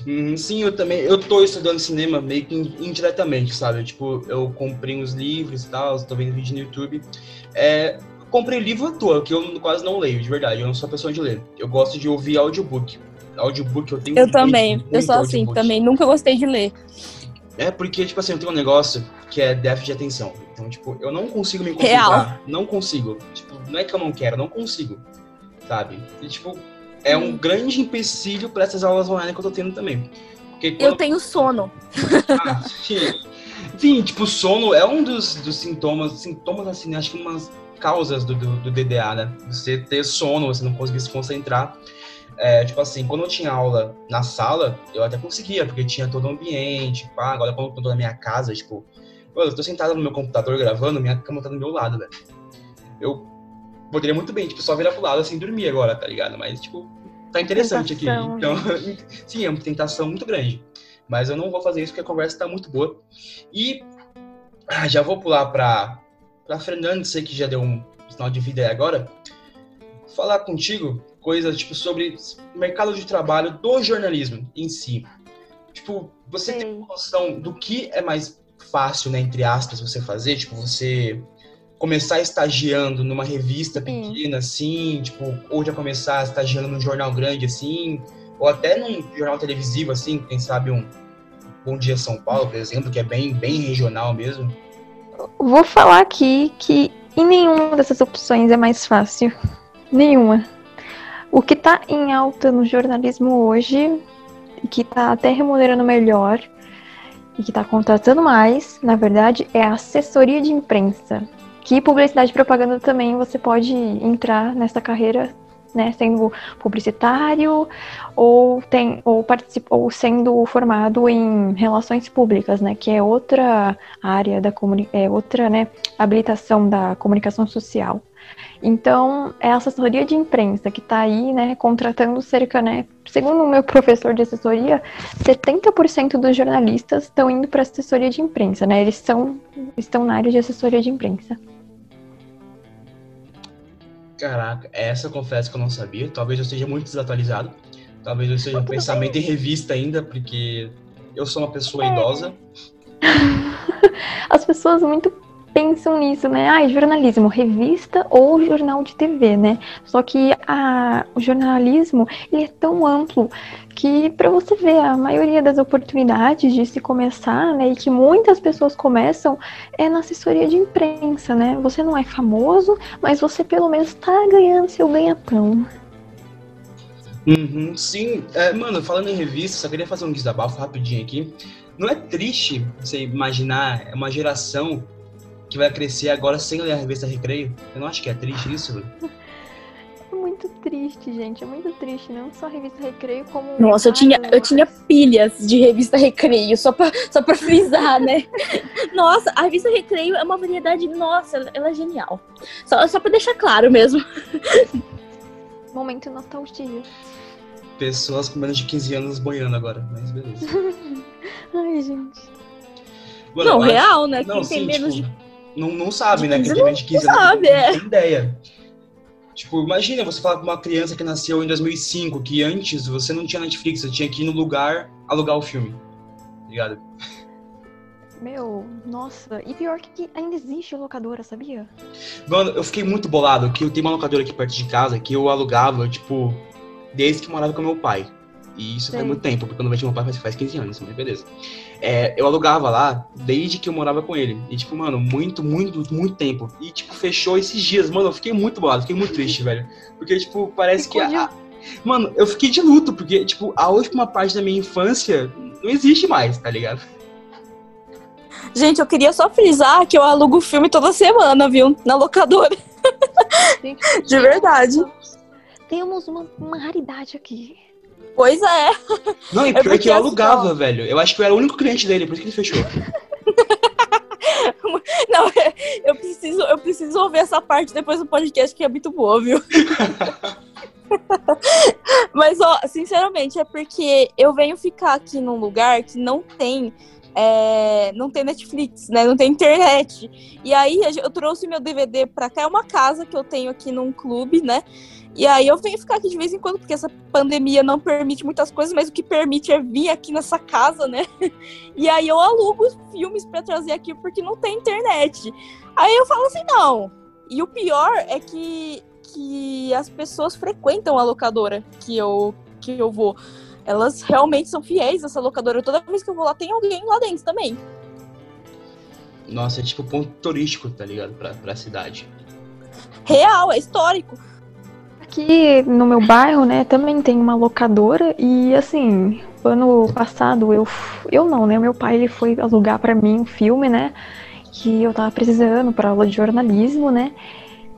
Hum, sim, eu também. Eu tô estudando cinema meio que indiretamente, sabe? Tipo, eu comprei uns livros e tal, tô vendo vídeo no YouTube. É, comprei livro à toa, que eu quase não leio, de verdade. Eu não sou pessoa de ler. Eu gosto de ouvir audiobook. Audiobook eu tenho Eu também. Eu sou assim audiobook. também. Nunca gostei de ler. É porque, tipo assim, eu tenho um negócio que é déficit de atenção. Então, tipo, eu não consigo me concentrar. Real. Não consigo. Tipo, não é que eu não quero, eu não consigo. Sabe? E, tipo, é um grande empecilho para essas aulas online que eu tô tendo também. Quando... Eu tenho sono. Ah, sim. tipo, sono é um dos, dos sintomas, sintomas assim, acho que umas causas do, do, do, DDA, né? Você ter sono, você não conseguir se concentrar. É, tipo assim, quando eu tinha aula na sala, eu até conseguia, porque tinha todo o ambiente, pá. Agora, quando eu tô na minha casa, tipo, eu tô sentado no meu computador gravando, minha cama tá do meu lado, velho. Eu poderia muito bem, tipo, só virar pro lado assim dormir agora, tá ligado? Mas, tipo, tá interessante aqui. Então, [laughs] sim, é uma tentação muito grande. Mas eu não vou fazer isso porque a conversa tá muito boa. E ah, já vou pular pra, pra Fernando, sei que já deu um sinal de vida aí agora. Falar contigo coisas, tipo, sobre mercado de trabalho do jornalismo em si. Tipo, você sim. tem noção do que é mais fácil, né, entre aspas, você fazer? Tipo, você começar estagiando numa revista pequena, assim, tipo, ou já começar estagiando num jornal grande, assim, ou até num jornal televisivo, assim, quem sabe um Bom Dia São Paulo, por exemplo, que é bem, bem regional mesmo? Vou falar aqui que em nenhuma dessas opções é mais fácil. Nenhuma. O que está em alta no jornalismo hoje, que está até remunerando melhor e que está contratando mais, na verdade, é a assessoria de imprensa que publicidade e propaganda também você pode entrar nessa carreira, né, sendo publicitário ou tem ou ou sendo formado em relações públicas, né, que é outra área da é outra, né, habilitação da comunicação social. Então, é a assessoria de imprensa que está aí, né, contratando cerca, né, segundo o meu professor de assessoria, 70% dos jornalistas estão indo para assessoria de imprensa, né? Eles são, estão na área de assessoria de imprensa. Caraca, essa eu confesso que eu não sabia. Talvez eu esteja muito desatualizado. Talvez eu seja um pensamento em revista ainda, porque eu sou uma pessoa é. idosa. [laughs] As pessoas muito pensam nisso, né? Ah, jornalismo, revista ou jornal de TV, né? Só que a, o jornalismo ele é tão amplo que para você ver a maioria das oportunidades de se começar, né, e que muitas pessoas começam é na assessoria de imprensa, né? Você não é famoso, mas você pelo menos está ganhando seu ganha-pão. Uhum, sim, é, mano, falando em revista, só queria fazer um desabafo rapidinho aqui. Não é triste você imaginar uma geração que vai crescer agora sem ler a revista Recreio. Eu não acho que é triste isso, [laughs] É muito triste, gente. É muito triste. Não só a revista Recreio, como. Nossa, eu tinha, eu tinha pilhas de revista Recreio, só pra, só pra frisar, né? [laughs] Nossa, a revista Recreio é uma variedade. Nossa, ela é genial. Só, só pra deixar claro mesmo. [laughs] Momento nostalgia. Pessoas com menos de 15 anos boiando agora, mas beleza. Ai, gente. Mano, não, real, né? Não, Quem sim, tem menos tipo, de. Não, não sabe, né? Quem 15 tem menos de 15 não sabe, não é. tem ideia. Tipo, imagina você falar pra uma criança que nasceu em 2005, que antes você não tinha Netflix, você tinha que ir no lugar alugar o filme. Tá ligado? Meu, nossa. E pior que ainda existe locadora, sabia? Mano, eu fiquei muito bolado que eu tenho uma locadora aqui perto de casa que eu alugava, tipo, desde que morava com meu pai. E isso Sei. faz muito tempo, porque eu não vejo meu pai faz, faz 15 anos, mas beleza. É, eu alugava lá desde que eu morava com ele. E, tipo, mano, muito, muito, muito tempo. E, tipo, fechou esses dias. Mano, eu fiquei muito bolado, fiquei muito triste, velho. Porque, tipo, parece Ficou que. a- Mano, eu fiquei de luto, porque, tipo, a última parte da minha infância não existe mais, tá ligado? Gente, eu queria só frisar que eu alugo filme toda semana, viu? Na locadora. Gente, [laughs] De verdade. Temos uma, uma raridade aqui. Pois é. Não, e É pior porque que eu alugava, velho. Eu acho que eu era o único cliente dele, por isso que ele fechou. [laughs] Não, eu preciso, eu preciso ouvir essa parte depois do podcast que é muito boa, viu? [laughs] Mas, ó, sinceramente, é porque eu venho ficar aqui num lugar que não tem. é, não tem Netflix, né? Não tem internet. E aí eu trouxe meu DVD pra cá. É uma casa que eu tenho aqui num clube, né? E aí eu venho ficar aqui de vez em quando, porque essa pandemia não permite muitas coisas, mas o que permite é vir aqui nessa casa, né? [laughs] E aí eu alugo os filmes pra trazer aqui porque não tem internet. Aí eu falo assim, não. E o pior é que, que as pessoas frequentam a locadora que eu, que eu vou. Elas realmente são fiéis a essa locadora. Toda vez que eu vou lá, tem alguém lá dentro também. Nossa, é tipo ponto turístico, tá ligado? Pra, pra cidade. Real, é histórico. Aqui no meu bairro, né, também tem uma locadora e assim, ano passado eu eu não, né, meu pai ele foi alugar pra mim um filme, né, que eu tava precisando pra aula de jornalismo, né?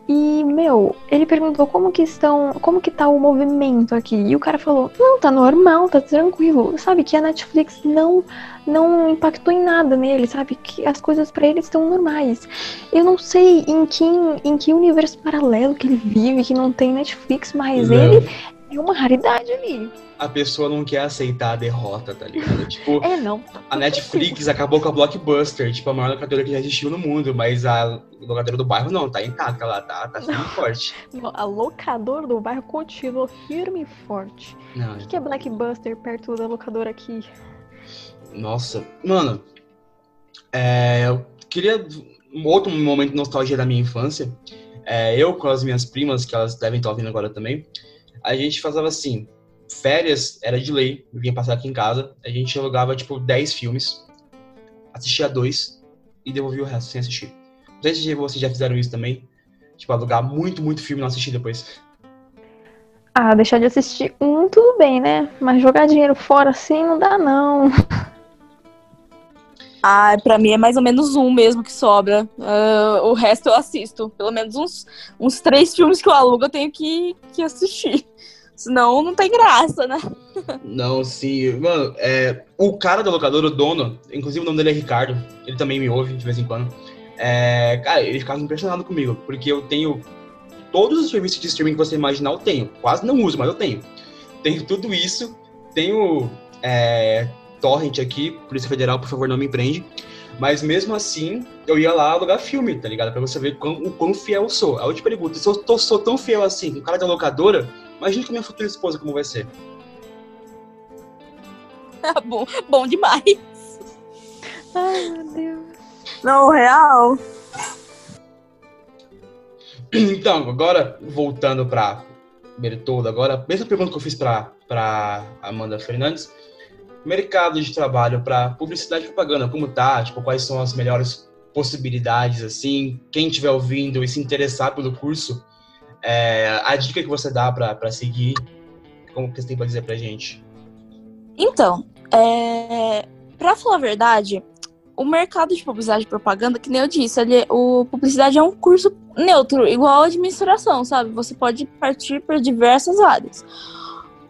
E meu, ele perguntou como que estão, como que tá o movimento aqui? E o cara falou: "Não, tá normal, tá tranquilo". Sabe que a Netflix não não impactou em nada nele, sabe? Que as coisas pra ele estão normais. Eu não sei em que, em que universo paralelo que ele vive, que não tem Netflix, mas Não. ele é uma raridade ali. A pessoa não quer aceitar a derrota, tá ligado? [laughs] Tipo, É, não. a Netflix acabou com a Blockbuster, tipo, a maior locadora que já existiu no mundo, mas a locadora do bairro não, tá intacta lá, tá, tá firme e [laughs] forte. A locadora do bairro continua firme e forte. Não, O que que é Blackbuster perto da locadora aqui? Nossa, mano, é, eu queria um outro momento de nostalgia da minha infância. É, eu com as minhas primas, que elas devem estar ouvindo agora também, a gente fazia assim, férias era de lei, vinha passar aqui em casa, a gente alugava tipo 10 filmes, assistia dois e devolvia o resto sem assistir. Não sei se vocês já fizeram isso também, tipo, alugar muito, muito filme e não assistir depois. Ah, deixar de assistir um, tudo bem, né? Mas jogar dinheiro fora assim não dá, não. [laughs] Ah, pra mim é mais ou menos um mesmo que sobra. Ah, o resto eu assisto. Pelo menos uns, uns três filmes que eu alugo eu tenho que, que assistir. Senão não tem graça, né? Não, sim. Mano, é, o cara da locadora, o dono, inclusive o nome dele é Ricardo, ele também me ouve de vez em quando. É, cara, ele ficava impressionado comigo, porque eu tenho todos os serviços de streaming que você imaginar, eu tenho. Quase não uso, mas eu tenho. Tenho tudo isso, tenho é, Torrent aqui, Polícia Federal, por favor, não me empreende. Mas mesmo assim, eu ia lá alugar filme, tá ligado? Pra você ver quão- o quão fiel eu sou. Aí eu te pergunto, se eu tô- sou tão fiel assim, com o cara da locadora, imagina com a minha futura esposa como vai ser. [laughs] bom, bom demais. Ai, meu Deus. Não, real. [clears throat] Então, agora, voltando pra Bertoldo, agora, mesma pergunta que eu fiz pra, pra Amanda Fernandes, mercado de trabalho pra publicidade e propaganda, como tá? Tipo, quais são as melhores possibilidades, assim? Quem estiver ouvindo e se interessar pelo curso, é, a dica que você dá pra seguir, como que você tem pra dizer pra gente? Então, é... pra falar a verdade, o mercado de publicidade e propaganda, que nem eu disse, ele, o publicidade é um curso neutro, igual a administração, sabe? Você pode partir para diversas áreas.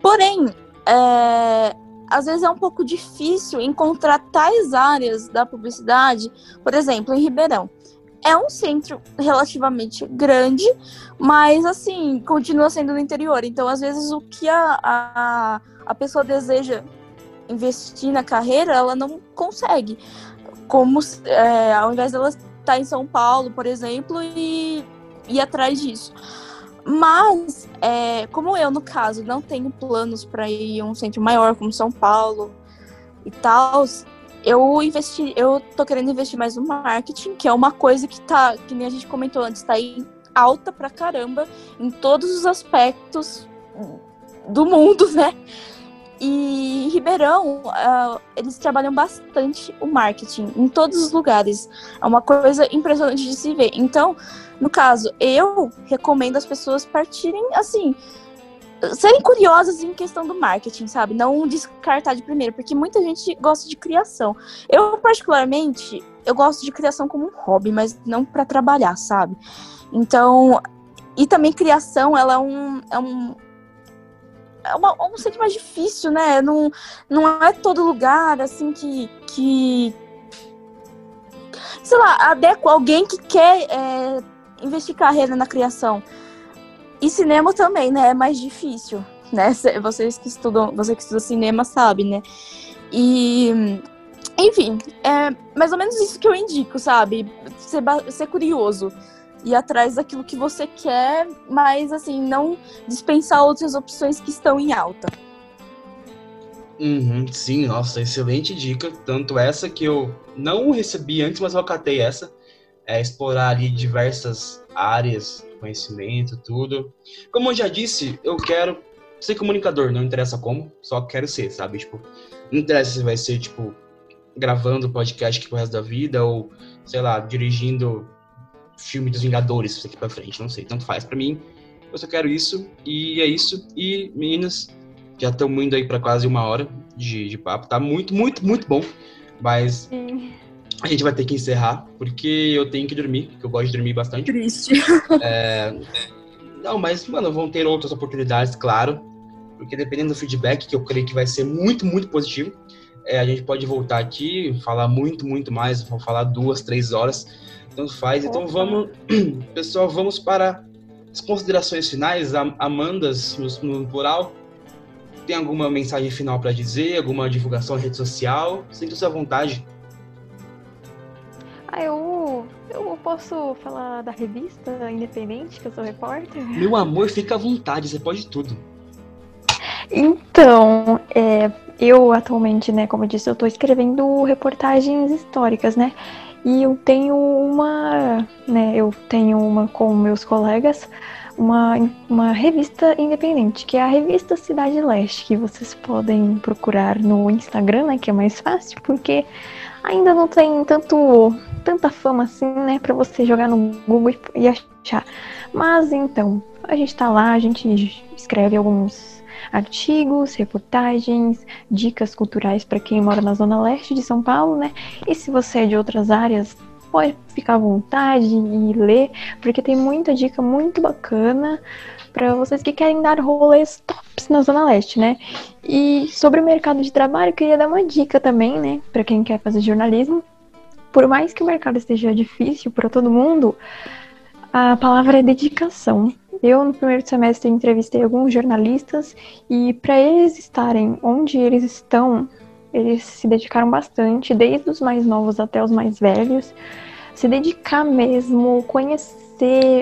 Porém, é, às vezes é um pouco difícil encontrar tais áreas da publicidade, por exemplo, em Ribeirão. é um centro relativamente grande, mas assim, continua sendo no interior. Então, às vezes, o que a, a, a pessoa deseja investir na carreira, ela não consegue. Como é, ao invés dela estar em São Paulo, por exemplo, e ir atrás disso. Mas, é, como eu, no caso, não tenho planos para ir a um centro maior como São Paulo e tal, eu investi, eu tô querendo investir mais no marketing, que é uma coisa que tá, que nem a gente comentou antes, tá em alta pra caramba em todos os aspectos do mundo, [laughs] né? E em Ribeirão, uh, eles trabalham bastante o marketing em todos os lugares. É uma coisa impressionante de se ver. Então, no caso, eu recomendo as pessoas partirem assim, serem curiosas em questão do marketing, sabe? Não descartar de primeiro, porque muita gente gosta de criação. Eu, particularmente, eu gosto de criação como um hobby, mas não para trabalhar, sabe? Então, e também criação, ela é um, é um é uma, um centro mais difícil, né? Não, não é todo lugar, assim, que, que sei lá, adequa alguém que quer é, investir carreira na criação. E cinema também, né? É mais difícil, né? [laughs] Vocês que estudam, você que estuda cinema sabe, né? E enfim, é mais ou menos isso que eu indico, sabe? Ser, ser curioso ir atrás daquilo que você quer, mas assim, não dispensar outras opções que estão em alta. Uhum, sim, nossa, excelente dica. Tanto essa que eu não recebi antes, mas eu catei essa. É explorar ali diversas áreas, conhecimento, tudo. Como eu já disse, eu quero ser comunicador, não interessa como, só quero ser, sabe? Tipo, não interessa se vai ser, tipo, gravando podcast aqui pro resto da vida ou, sei lá, dirigindo filme dos Vingadores daqui pra frente, não sei, tanto faz para mim. Eu só quero isso, e é isso. E, meninas, já estamos indo aí para quase uma hora de, de papo. Tá muito, muito, muito bom. Mas. A gente vai ter que encerrar, porque eu tenho que dormir, porque eu gosto de dormir bastante. Triste. [laughs] É... Não, mas, mano, vão ter outras oportunidades, claro. Porque dependendo do feedback, que eu creio que vai ser muito, muito positivo, é, a gente pode voltar aqui, falar muito, muito mais, vamos falar duas, três horas tanto faz. Então vamos, [clears throat] pessoal, vamos para as considerações finais, Amandas no, no plural. Tem alguma mensagem final para dizer? Alguma divulgação na rede social? Sinta-se à vontade. Ah, eu, eu posso falar da revista independente, que eu sou repórter? Meu amor, fica à vontade, você pode tudo. Então, é, eu atualmente, né, como eu disse, eu estou escrevendo reportagens históricas, né? E eu tenho uma, né, eu tenho uma com meus colegas, uma, uma revista independente, que é a revista Cidade Leste, que vocês podem procurar no Instagram, né, que é mais [laughs] fácil, porque ainda não tem tanto tanta fama assim, né, para você jogar no Google e achar. Mas então, a gente tá lá, a gente escreve alguns artigos, reportagens, dicas culturais para quem mora na zona leste de São Paulo, né? E se você é de outras áreas, pode ficar à vontade e ler, porque tem muita dica muito bacana para vocês que querem dar rolês tops na Zona Leste, né? E sobre o mercado de trabalho, eu queria dar uma dica também, né, para quem quer fazer jornalismo. Por mais que o mercado esteja difícil para todo mundo, a palavra é dedicação. Eu, no primeiro semestre, entrevistei alguns jornalistas e, para eles estarem onde eles estão, eles se dedicaram bastante, desde os mais novos até os mais velhos. Se dedicar mesmo, conhecer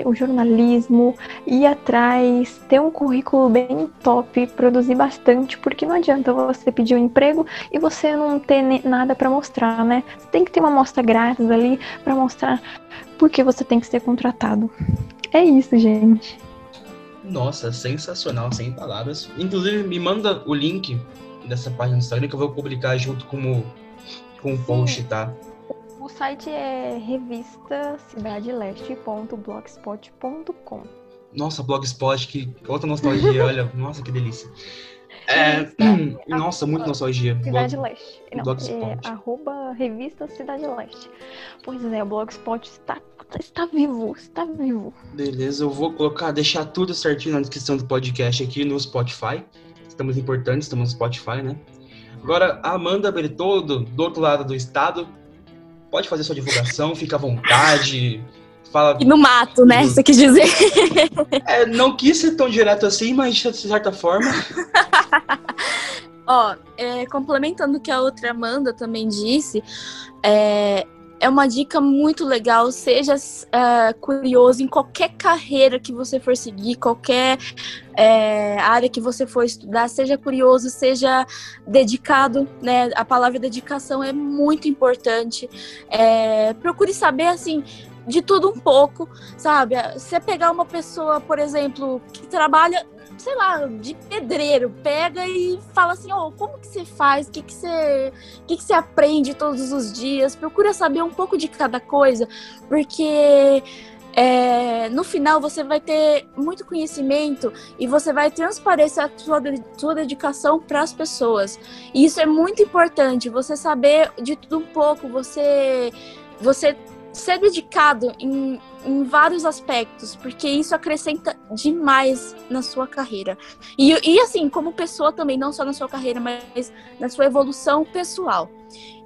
o jornalismo, ir atrás, ter um currículo bem top, produzir bastante, porque não adianta você pedir um emprego e você não ter nada para mostrar, né? Você tem que ter uma amostra grátis ali para mostrar porque você tem que ser contratado. É isso, gente. Nossa, sensacional, sem palavras. Inclusive, me manda o link dessa página do Instagram que eu vou publicar junto com o, com o post, tá? O site é revistacidadeleste.blogspot.com. Nossa, Blogspot, que outra nostalgia, [laughs] olha, nossa, que delícia. É, [clears throat] nossa, muito nostalgia. Cidade Blog, Leste. Não, Blogspot. é arroba revista Cidade Leste. Pois é, o Blogspot está está vivo, está vivo. Beleza, eu vou colocar, deixar tudo certinho na descrição do podcast aqui no Spotify. Estamos importantes, estamos no Spotify, né? Agora, a Amanda Bertoldo, do outro lado do estado, pode fazer sua divulgação, fica à vontade. Fala. E no mato, né? Você quis dizer. É, não quis ser tão direto assim, mas de certa forma. [laughs] Ó, é, complementando o que a outra Amanda também disse, é, é uma dica muito legal. Seja uh, curioso em qualquer carreira que você for seguir, qualquer é, área que você for estudar, seja curioso, seja dedicado, né? A palavra dedicação é muito importante. É, procure saber assim de tudo um pouco, sabe? Você pegar uma pessoa, por exemplo, que trabalha sei lá, de pedreiro, pega e fala assim, ó, oh, como que você faz? O que que você, que que você aprende todos os dias? Procura saber um pouco de cada coisa, porque é, no final você vai ter muito conhecimento e você vai transparecer a sua, sua dedicação para as pessoas. E isso é muito importante, você saber de tudo um pouco, você, você ser dedicado em, em vários aspectos, porque isso acrescenta demais na sua carreira. E, e assim, como pessoa também, não só na sua carreira, mas na sua evolução pessoal.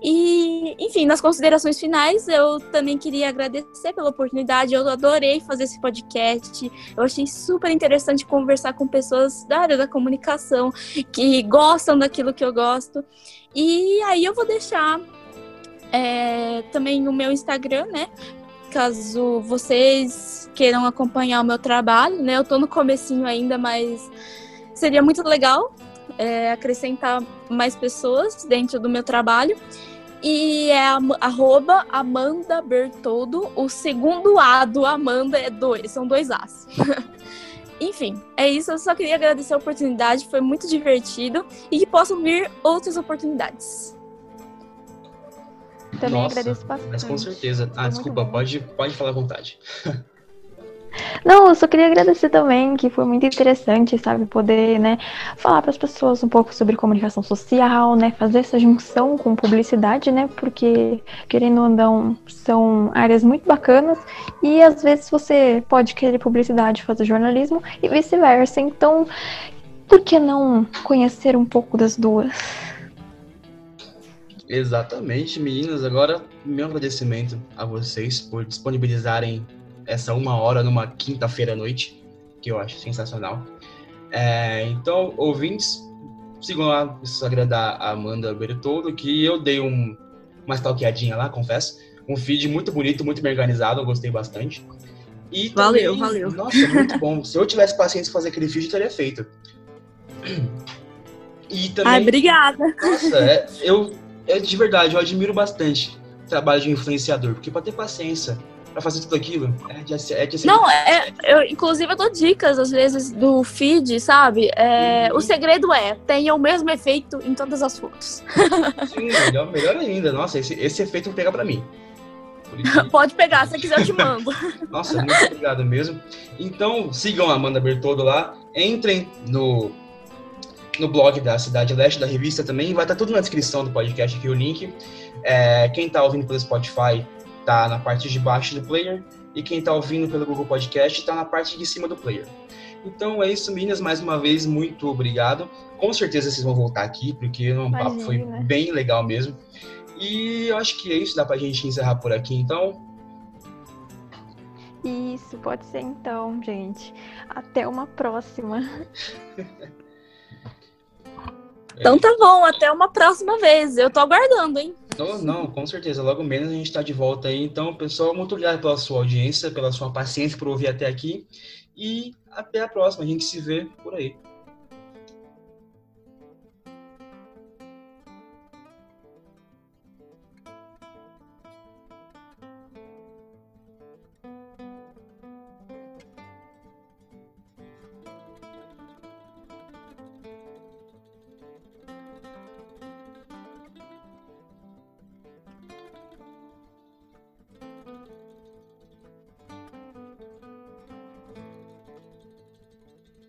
E, enfim, nas considerações finais, eu também queria agradecer pela oportunidade. Eu adorei fazer esse podcast. Eu achei super interessante conversar com pessoas da área da comunicação que gostam daquilo que eu gosto. E aí eu vou deixar é, também o meu Instagram, né? Caso vocês queiram acompanhar o meu trabalho, né? Eu tô no comecinho ainda, mas seria muito legal é, acrescentar mais pessoas dentro do meu trabalho. E é arroba Amanda Bertoldo. O segundo A do Amanda é dois, são dois As. [laughs] Enfim, é isso. Eu só queria agradecer a oportunidade, foi muito divertido e que possam vir outras oportunidades. Também Nossa, agradeço bastante. Mas com certeza. Ah, desculpa, pode, pode falar à vontade. Não, eu só queria agradecer também, que foi muito interessante, sabe, poder, né, falar para as pessoas um pouco sobre comunicação social, né, fazer essa junção com publicidade, né, porque, querendo ou não, são áreas muito bacanas e às vezes você pode querer publicidade fazer jornalismo e vice-versa. Então, por que não conhecer um pouco das duas? Exatamente, meninas. Agora, meu agradecimento a vocês por disponibilizarem essa uma hora numa quinta-feira à noite, que eu acho sensacional. É, então, ouvintes, sigam lá o Instagram da Amanda Bertoldo, que eu dei um, uma stalkeadinha lá, confesso. Um feed muito bonito, muito bem organizado, eu gostei bastante. E também, valeu, valeu. Nossa, muito bom. Se eu tivesse paciência fazer aquele feed, eu teria feito. [clears throat] E também. Ai, obrigada. Nossa, é, eu é de verdade, eu admiro bastante o trabalho de um influenciador, porque para ter paciência para fazer tudo aquilo é de, é de Não, é, eu inclusive eu dou dicas às vezes do feed, sabe? É, uhum. O segredo é tenha o mesmo efeito em todas as fotos. Sim, melhor, melhor ainda. Nossa, esse, esse efeito pega para mim. [laughs] Pode pegar, se quiser eu te mando. Nossa, muito obrigado mesmo. Então, sigam a Amanda Bertoldo lá, entrem no no blog da Cidade Leste, da revista também. Vai estar tudo na descrição do podcast aqui o link. É, quem está ouvindo pelo Spotify está na parte de baixo do player. E quem está ouvindo pelo Google Podcast está na parte de cima do player. Então é isso, meninas. Mais uma vez, muito obrigado. Com certeza vocês vão voltar aqui, porque o papo foi bem legal mesmo. E eu acho que é isso, dá pra gente encerrar por aqui então. Isso, pode ser então, gente. Até uma próxima. [laughs] Então tá bom, até uma próxima vez. Eu tô aguardando, hein? Não, não, com certeza. Logo menos a gente tá de volta aí. Então, pessoal, muito obrigado pela sua audiência, pela sua paciência por ouvir até aqui. E até a próxima. A gente se vê por aí.